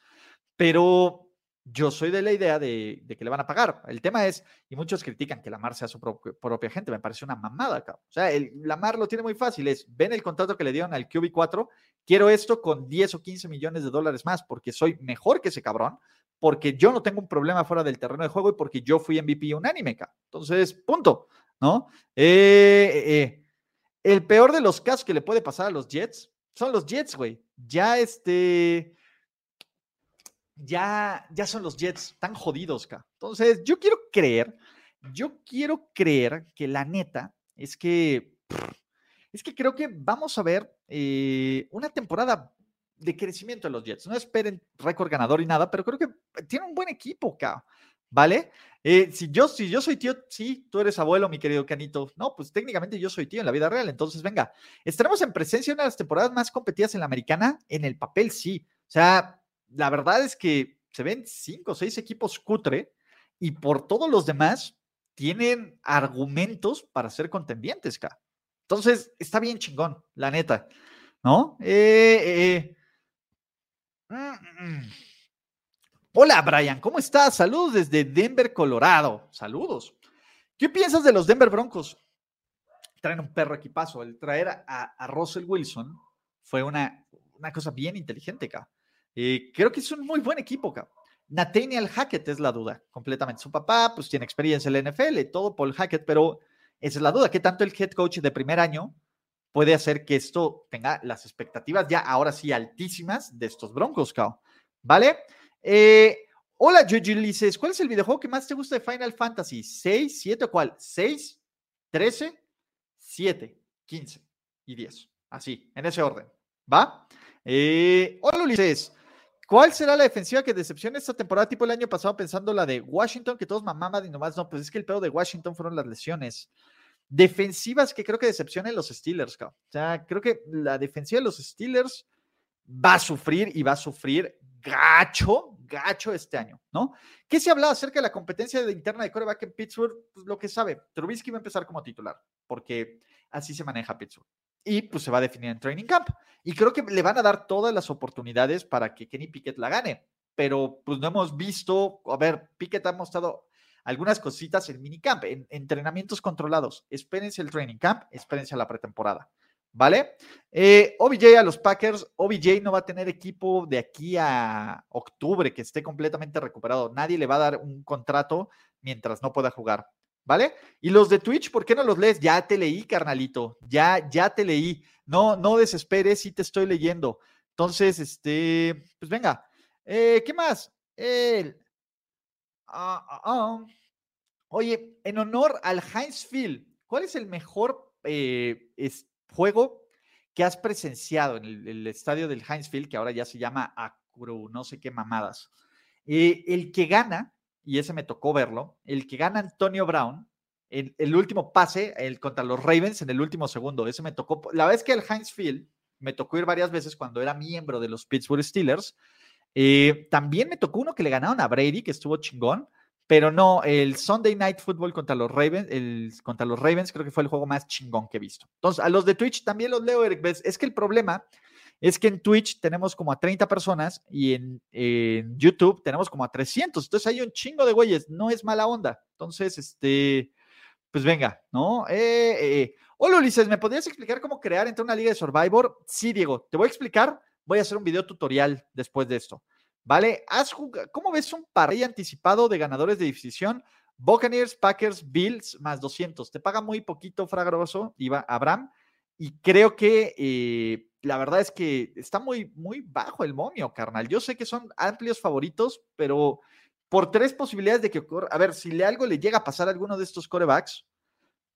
Pero yo soy de la idea de, que le van a pagar. El tema es, y muchos critican que Lamar sea su propia gente, me parece una mamada, acá. O sea, Lamar lo tiene muy fácil, es, ven el contrato que le dieron al QB4, quiero esto con 10 o 15 millones de dólares más, porque soy mejor que ese cabrón, porque yo no tengo un problema fuera del terreno de juego y porque yo fui MVP unánime, acá. Entonces, punto, ¿no? Eh, eh, eh, el peor de los casos que le puede pasar a los Jets son los Jets, güey. Ya este ya, ya son los Jets tan jodidos, acá. Entonces, yo quiero creer, yo quiero creer que la neta es que, es que creo que vamos a ver eh, una temporada de crecimiento de los Jets. No esperen récord ganador y nada, pero creo que tiene un buen equipo, acá. ¿Vale? Eh, si, yo, si yo soy tío, sí, tú eres abuelo, mi querido Canito. No, pues técnicamente yo soy tío en la vida real. Entonces, venga, estaremos en presencia de una de las temporadas más competidas en la americana. En el papel, sí. O sea, la verdad es que se ven cinco o seis equipos cutre y por todos los demás tienen argumentos para ser contendientes, acá. Entonces, está bien chingón, la neta, ¿no? Eh, eh, mm, mm. Hola, Brian, ¿cómo estás? Saludos desde Denver, Colorado. Saludos. ¿Qué piensas de los Denver Broncos? Traen un perro equipazo. El traer a, a Russell Wilson fue una, una cosa bien inteligente, acá. Eh, creo que es un muy buen equipo, cabrón. Nathaniel Hackett es la duda, completamente. Su papá, pues tiene experiencia en la NFL y todo, Paul Hackett, pero esa es la duda. ¿Qué tanto el head coach de primer año puede hacer que esto tenga las expectativas ya ahora sí altísimas de estos Broncos? ¿Vale? Eh, hola, Gigi Lices. ¿Cuál es el videojuego que más te gusta de Final Fantasy? ¿6, 7 o cuál? ¿6, 13, 7, 15 y 10? Así, en ese orden. ¿Va? Eh, hola, Ulises. ¿Cuál será la defensiva que decepciona esta temporada tipo el año pasado pensando la de Washington, que todos mamaban y nomás no? Pues es que el pedo de Washington fueron las lesiones. Defensivas que creo que decepcionan los Steelers, O sea, creo que la defensiva de los Steelers va a sufrir y va a sufrir gacho, gacho este año, ¿no? ¿Qué se ha hablado acerca de la competencia de interna de coreback en Pittsburgh? Pues lo que sabe, Trubisky va a empezar como titular, porque así se maneja Pittsburgh y pues se va a definir en Training Camp. Y creo que le van a dar todas las oportunidades para que Kenny Pickett la gane, pero pues no hemos visto, a ver, Pickett ha mostrado algunas cositas en minicamp, en entrenamientos controlados. Espérense el Training Camp, espérense la pretemporada. ¿Vale? Eh, OBJ a los Packers, OBJ no va a tener equipo de aquí a octubre que esté completamente recuperado. Nadie le va a dar un contrato mientras no pueda jugar. ¿Vale? Y los de Twitch, ¿por qué no los lees? Ya te leí, carnalito, ya, ya te leí. No, no desesperes, sí te estoy leyendo. Entonces, este, pues venga. Eh, ¿Qué más? Ah, ah, ah. Oye, en honor al Heinz Field, ¿cuál es el mejor eh, juego que has presenciado en el, estadio del Heinz Field, que ahora ya se llama Acru, no sé qué mamadas. Eh, el que gana, y ese me tocó verlo, el que gana Antonio Brown, el, el, último pase el, contra los Ravens en el último segundo, ese me tocó. La vez que el Heinz Field me tocó ir varias veces cuando era miembro de los Pittsburgh Steelers. Eh, también me tocó uno que le ganaron a Brady, que estuvo chingón. Pero no, el Sunday Night Football contra los Ravens, el, contra los Ravens creo que fue el juego más chingón que he visto. Entonces, a los de Twitch también los leo, Eric. Es que el problema es que en Twitch tenemos como a 30 personas y en, YouTube tenemos como a 300. Entonces hay un chingo de güeyes. No es mala onda. Entonces, este, pues venga, ¿no? Eh, eh, eh. Hola Ulises, ¿me podrías explicar cómo crear entre una liga de Survivor? Sí, Diego, te voy a explicar. Voy a hacer un video tutorial después de esto. ¿vale? ¿Cómo ves un parrilla anticipado de ganadores de división? Buccaneers, Packers, Bills, más 200. Te paga muy poquito, Fragroso, Iba Abraham. Y creo que eh, la verdad es que está muy, muy bajo el momio, carnal. Yo sé que son amplios favoritos, pero por tres posibilidades de que ocurra. A ver, si le algo le llega a pasar a alguno de estos corebacks,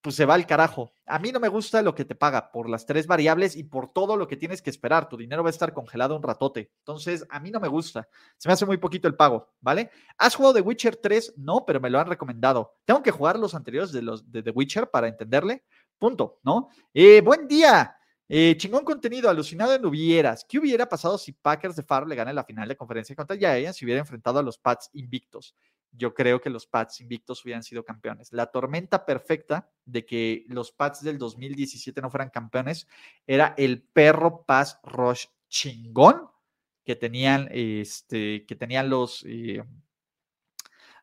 pues se va al carajo. A mí no me gusta lo que te paga por las tres variables y por todo lo que tienes que esperar. Tu dinero va a estar congelado un ratote. Entonces, a mí no me gusta. Se me hace muy poquito el pago, ¿vale? ¿Has jugado The Witcher 3? No, pero me lo han recomendado. Tengo que jugar los anteriores de los de The Witcher para entenderle. Punto, ¿no? Eh, buen día. Eh, chingón contenido, alucinado en hubieras. ¿Qué hubiera pasado si Packers de Faro le gana la final de conferencia contra Giants si hubiera enfrentado a los Pats invictos? yo creo que los Pats invictos hubieran sido campeones. La tormenta perfecta de que los Pats del 2017 no fueran campeones era el perro pass rush chingón que tenían, este, que tenían los, eh,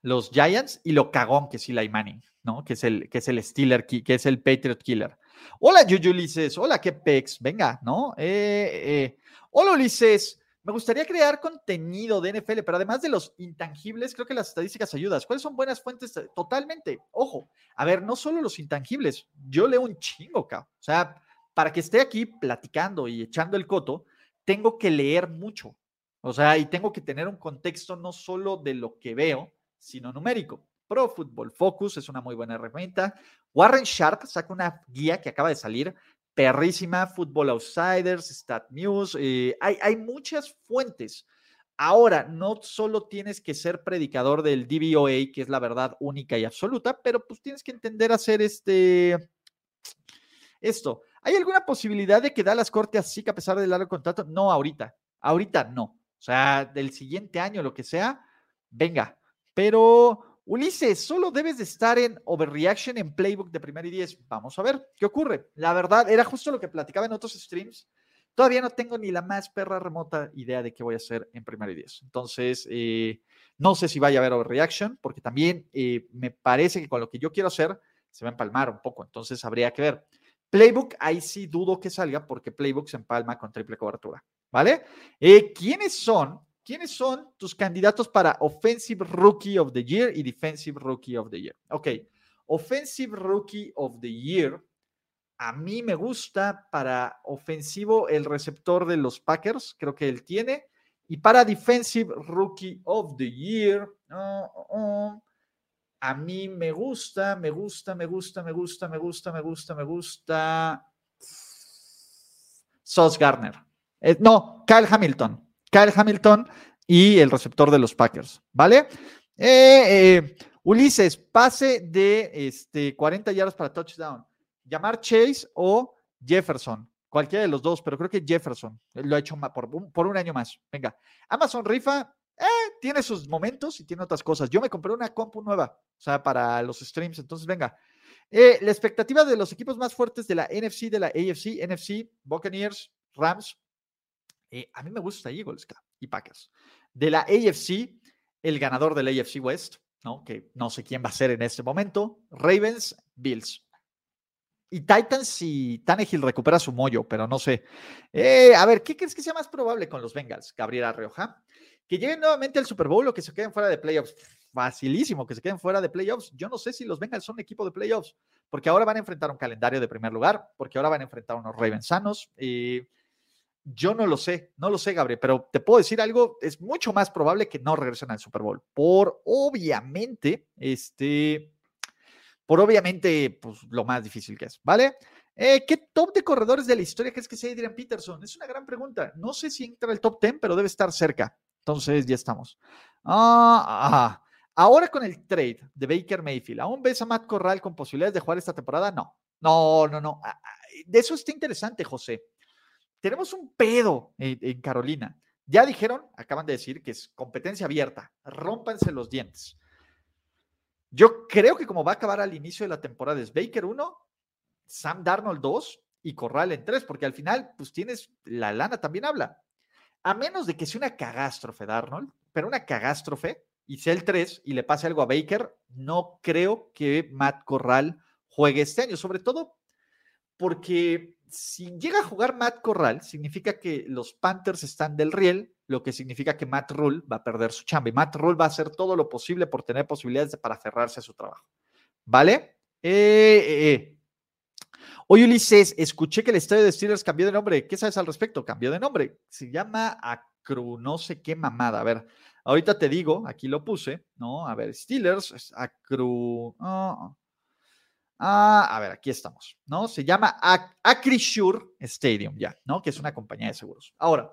los Giants y lo cagón que es Eli Manning, ¿no? Que es el, que es el Steeler, que es el Patriot Killer. Hola, Juju Ulises. Hola, qué pex. Venga, ¿no? Eh, eh. Hola, Ulises. Me gustaría crear contenido de NFL, pero además de los intangibles, creo que las estadísticas ayudan. ¿Cuáles son buenas fuentes? Totalmente. Ojo, a ver, no solo los intangibles, yo leo un chingo, cabrón. O sea, para que esté aquí platicando y echando el coto, tengo que leer mucho. O sea, y tengo que tener un contexto no solo de lo que veo, sino numérico. Pro Football Focus es una muy buena herramienta. Warren Sharp saca una guía que acaba de salir perrísima, Football Outsiders, Stat News, eh, hay, hay muchas fuentes. Ahora, no solo tienes que ser predicador del DVOA, que es la verdad única y absoluta, pero pues tienes que entender hacer este, esto. ¿Hay alguna posibilidad de que Dallas corte así que a pesar del largo contrato? No, ahorita. Ahorita no. O sea, del siguiente año, lo que sea, venga. Pero Ulises, solo debes de estar en Overreaction en Playbook de primer y diez. Vamos a ver qué ocurre. La verdad, era justo lo que platicaba en otros streams. Todavía no tengo ni la más perra remota idea de qué voy a hacer en primer y diez. Entonces, eh, no sé si vaya a haber Overreaction, porque también eh, me parece que con lo que yo quiero hacer se va a empalmar un poco. Entonces, habría que ver. Playbook, ahí sí dudo que salga, porque Playbook se empalma con triple cobertura. ¿Vale? Eh, ¿Quiénes son ¿Quiénes son tus candidatos para Offensive Rookie of the Year y Defensive Rookie of the Year? Ok, Offensive Rookie of the Year. A mí me gusta para ofensivo el receptor de los Packers, creo que él tiene. Y para Defensive Rookie of the Year, a mí me gusta, me gusta, me gusta, me gusta, me gusta, me gusta, me gusta. Sauce Garner. Eh, no, Kyle Hamilton. Kyle Hamilton y el receptor de los Packers, ¿vale? Eh, eh, Ulises, pase de este, 40 yardas para touchdown. Llamar Chase o Jefferson. Cualquiera de los dos, pero creo que Jefferson lo ha hecho por un, año más. Venga. Amazon Rifa eh, tiene sus momentos y tiene otras cosas. Yo me compré una compu nueva, o sea, para los streams. Entonces, venga. la expectativa de los equipos más fuertes de la NFC, de la AFC, NFC, Buccaneers, Rams, eh, a mí me gusta Eagles y Packers. De la AFC, el ganador del AFC West, ¿no? que no sé quién va a ser en este momento, Ravens, Bills. Y Titans y Tannehill recupera su mollo, pero no sé. Eh, a ver, ¿qué crees que sea más probable con los Bengals, Gabriela Rioja? Que lleguen nuevamente al Super Bowl o que se queden fuera de playoffs. Facilísimo que se queden fuera de playoffs. Yo no sé si los Bengals son equipo de playoffs, porque ahora van a enfrentar un calendario de primer lugar, porque ahora van a enfrentar unos Ravens sanos. Eh, yo no lo sé, no lo sé, Gabriel, pero te puedo decir algo, es mucho más probable que no regresen al Super Bowl, por obviamente, este, por obviamente, pues lo más difícil que es, ¿vale? Eh, ¿Qué top de corredores de la historia crees que sea Adrian Peterson? Es una gran pregunta. No sé si entra el top 10, pero debe estar cerca. Entonces ya estamos. Ah, Ahora con el trade de Baker Mayfield, ¿aún ves a Matt Corral con posibilidades de jugar esta temporada? No, no, no, no. Ah, ah, de eso está interesante, José. Tenemos un pedo en, Carolina. Ya dijeron, acaban de decir que es competencia abierta. Rómpanse los dientes. Yo creo que como va a acabar al inicio de la temporada es Baker 1, Sam Darnold 2 y Corral en 3, porque al final, pues tienes, la lana también habla. A menos de que sea una cagástrofe, Darnold, pero una cagástrofe, y sea el 3 y le pase algo a Baker, no creo que Matt Corral juegue este año, sobre todo porque si llega a jugar Matt Corral, significa que los Panthers están del riel, lo que significa que Matt Rule va a perder su chamba y Matt Rule va a hacer todo lo posible por tener posibilidades para aferrarse a su trabajo. ¿Vale? Eh, eh, eh. Ulises, escuché que el estadio de Steelers cambió de nombre. ¿Qué sabes al respecto? Cambió de nombre. Se llama Acru, no sé qué mamada. A ver, Ahorita te digo, aquí lo puse, ¿no? A ver, Steelers, Acru. Ah, a ver, aquí estamos, ¿no? Se llama Acrisure Stadium, ya, ¿no? Que es una compañía de seguros. Ahora,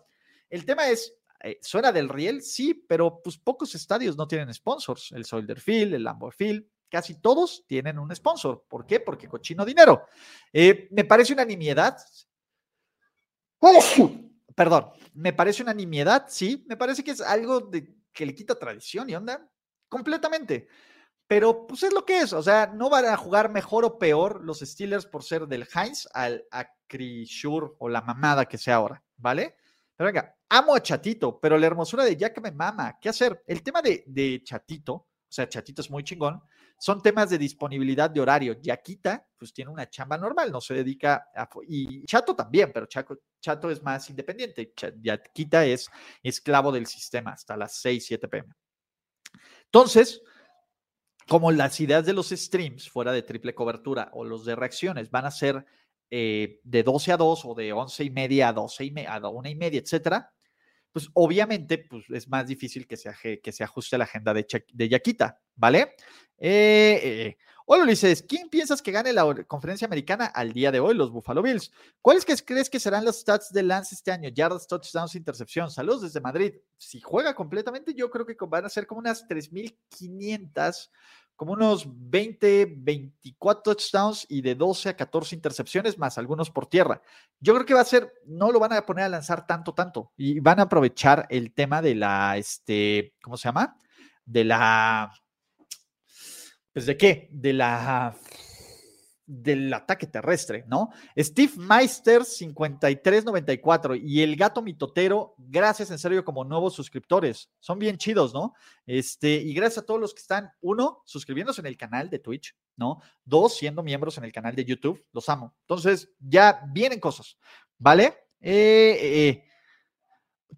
el tema es, eh, suena del riel, sí, pero pues pocos estadios no tienen sponsors. El Soldier Field, el Lambeau Field, casi todos tienen un sponsor. ¿Por qué? Porque cochino dinero. Eh, me parece una nimiedad. Perdón, me parece una nimiedad, sí, me parece que es algo de que le quita tradición y onda, completamente. Pero pues es lo que es, o sea, no van a jugar mejor o peor los Steelers por ser del Heinz al Acrisure o la mamada que sea ahora, ¿vale? Pero venga, amo a Chatito, pero la hermosura de Jack me mama. ¿Qué hacer? El tema de, de Chatito, o sea, Chatito es muy chingón, son temas de disponibilidad de horario. Yaquita, pues tiene una chamba normal, no se dedica a... Y Chato también, pero Chaco, Chato es más independiente. Yaquita es esclavo del sistema hasta las 6, 7 pm. Entonces, como las ideas de los streams fuera de triple cobertura o los de reacciones van a ser eh, de 12 a 2 o de 11 y media a 12 y media, a 1 y media, etcétera, pues obviamente pues, es más difícil que se, que se ajuste la agenda de, Yaquita, ¿vale? Eh, eh, hola Ulises, ¿quién piensas que gane la conferencia americana al día de hoy? Los Buffalo Bills. ¿Cuáles que crees que serán los stats de Lance este año? Yards, touchdowns, intercepción. Saludos desde Madrid. Si juega completamente, yo creo que van a ser como unas 3.500 como unos 20, 24 touchdowns y de 12 a 14 intercepciones, más algunos por tierra. Yo creo que va a ser, no lo van a poner a lanzar tanto, tanto, y van a aprovechar el tema de la, este, ¿cómo se llama? De la, pues de qué? De la del ataque terrestre, ¿no? Steve Meister 5394 y el gato mitotero, gracias en serio como nuevos suscriptores. Son bien chidos, ¿no? Este, y gracias a todos los que están, uno, suscribiéndose en el canal de Twitch, ¿no? Dos, siendo miembros en el canal de YouTube, los amo. Entonces, ya vienen cosas, ¿vale? Eh, eh, eh.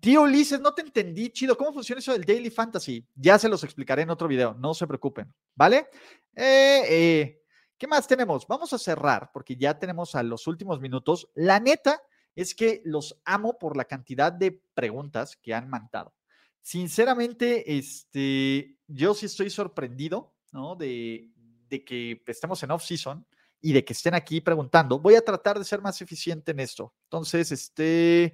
Tío Ulises, no te entendí, chido. ¿Cómo funciona eso del Daily Fantasy? Ya se los explicaré en otro video, no se preocupen, ¿vale? Eh, eh. ¿Qué más tenemos? Vamos a cerrar porque ya tenemos a los últimos minutos. La neta es que los amo por la cantidad de preguntas que han mandado. Sinceramente, este, yo sí estoy sorprendido, ¿no? De, que estemos en off-season y de que estén aquí preguntando. Voy a tratar de ser más eficiente en esto. Entonces, este,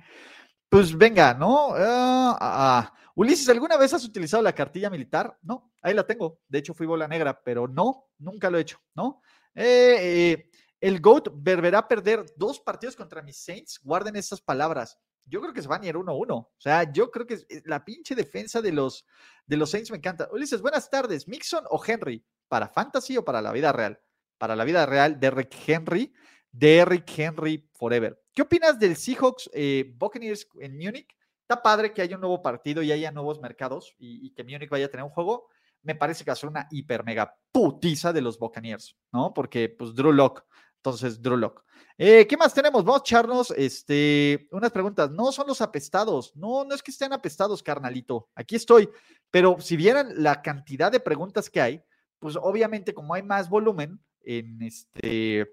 pues venga, ¿no? Ah, ah. Ulises, ¿alguna vez has utilizado la cartilla militar? No, ahí la tengo. De hecho, fui bola negra, pero no, nunca lo he hecho, ¿no? Eh, eh, el GOAT volverá a perder dos partidos contra mis Saints. Guarden estas palabras. Yo creo que se van a ir 1-1. O sea, yo creo que eh, la pinche defensa de los, de los Saints me encanta. Ulises, buenas tardes. ¿Mixon o Henry? ¿Para fantasy o para la vida real? Para la vida real, Derrick Henry. Derrick Henry Forever. ¿Qué opinas del Seahawks Buccaneers en Múnich? Está padre que haya un nuevo partido y haya nuevos mercados y, y que Múnich vaya a tener un juego me parece que va a ser una hiper mega putiza de los Buccaneers, ¿no? Porque, pues, Drew Lock. Entonces, Drew Lock. Eh, ¿Qué más tenemos? Vamos a echarnos este, unas preguntas. No son los apestados. No, no es que estén apestados, carnalito. Aquí estoy. Pero si vieran la cantidad de preguntas que hay, pues obviamente como hay más volumen en este,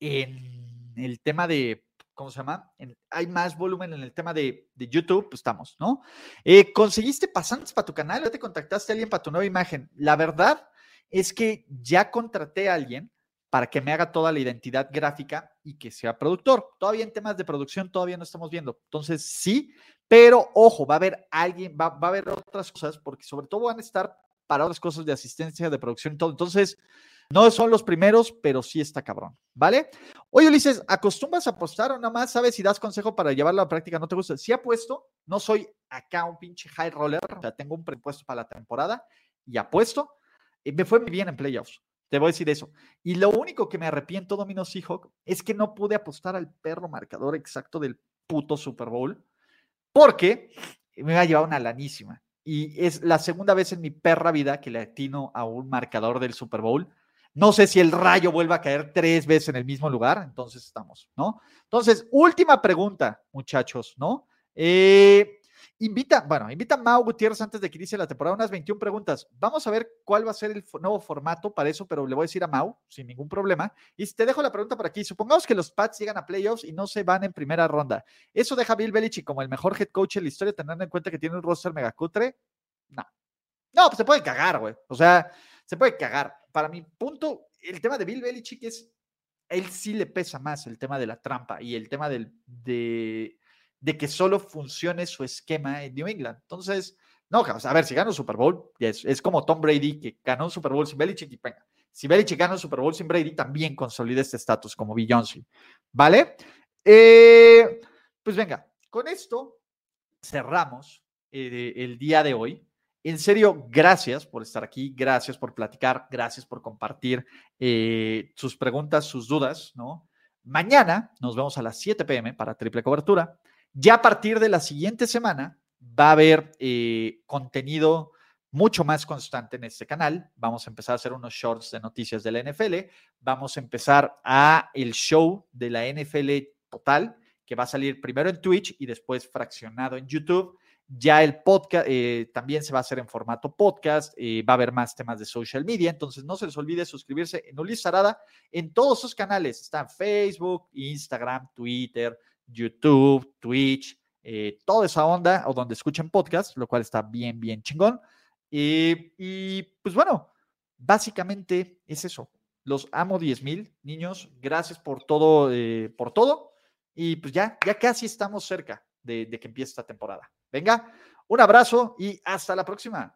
en el tema de ¿cómo se llama? hay más volumen en el tema de, YouTube, pues estamos, ¿no? Eh, ¿Conseguiste pasantes para tu canal? ¿Ya te contactaste a alguien para tu nueva imagen? La verdad es que ya contraté a alguien para que me haga toda la identidad gráfica y que sea productor. Todavía en temas de producción todavía no estamos viendo. Entonces, sí, pero ojo, va a haber alguien, va, va a haber otras cosas, porque sobre todo van a estar para otras cosas de asistencia, de producción y todo. Entonces, no son los primeros, pero sí está cabrón, ¿vale? Oye, Ulises, ¿acostumbras a apostar o nada más sabes si das consejo para llevarlo a la práctica? ¿No te gusta? Sí apuesto, no soy acá un pinche high roller, o sea, tengo un presupuesto para la temporada y apuesto. Y me fue muy bien en playoffs, te voy a decir eso. Y lo único que me arrepiento, Domino Seahawk, es que no pude apostar al perro marcador exacto del puto Super Bowl, porque me iba a llevar una lanísima. Y es la segunda vez en mi perra vida que le atino a un marcador del Super Bowl no sé si el rayo vuelva a caer tres veces en el mismo lugar, entonces estamos, ¿no? Entonces, última pregunta, muchachos, ¿no? Eh, invita, bueno, invita a Mau Gutiérrez antes de que inicie la temporada, unas 21 preguntas. Vamos a ver cuál va a ser el nuevo formato para eso, pero le voy a decir a Mau, sin ningún problema. Y te dejo la pregunta por aquí. Supongamos que los Pats llegan a playoffs y no se van en primera ronda. ¿Eso deja a Bill Belichick como el mejor head coach en la historia, teniendo en cuenta que tiene un roster megacutre? No. No, pues se puede cagar, güey. O sea, se puede cagar. Para mi punto, el tema de Bill Belichick es, él sí le pesa más el tema de la trampa y el tema del, de, de que solo funcione su esquema en New England. Entonces, no, a ver, si gana un Super Bowl, es, como Tom Brady que ganó un Super Bowl sin Belichick y venga, si Belichick gana un Super Bowl sin Brady, también consolida este estatus como Beyoncé. ¿Vale? Eh, pues venga, con esto cerramos eh, el día de hoy. En serio, gracias por estar aquí, gracias por platicar, gracias por compartir eh, sus preguntas, sus dudas, ¿no? Mañana nos vemos a las 7 pm para triple cobertura. Ya a partir de la siguiente semana va a haber eh, contenido mucho más constante en este canal. Vamos a empezar a hacer unos shorts de noticias de la NFL. Vamos a empezar a el show de la NFL total, que va a salir primero en Twitch y después fraccionado en YouTube. Ya el podcast eh, también se va a hacer en formato podcast, eh, va a haber más temas de social media, entonces no se les olvide suscribirse en Ulises Sarada en todos sus canales. Están Facebook, Instagram, Twitter, YouTube, Twitch, eh, toda esa onda, o donde escuchen podcast, lo cual está bien, bien chingón. y pues bueno, básicamente es eso. Los amo 10 mil, niños. Gracias por todo, por todo. Y pues ya, ya casi estamos cerca de, de que empiece esta temporada. Venga, un abrazo y hasta la próxima.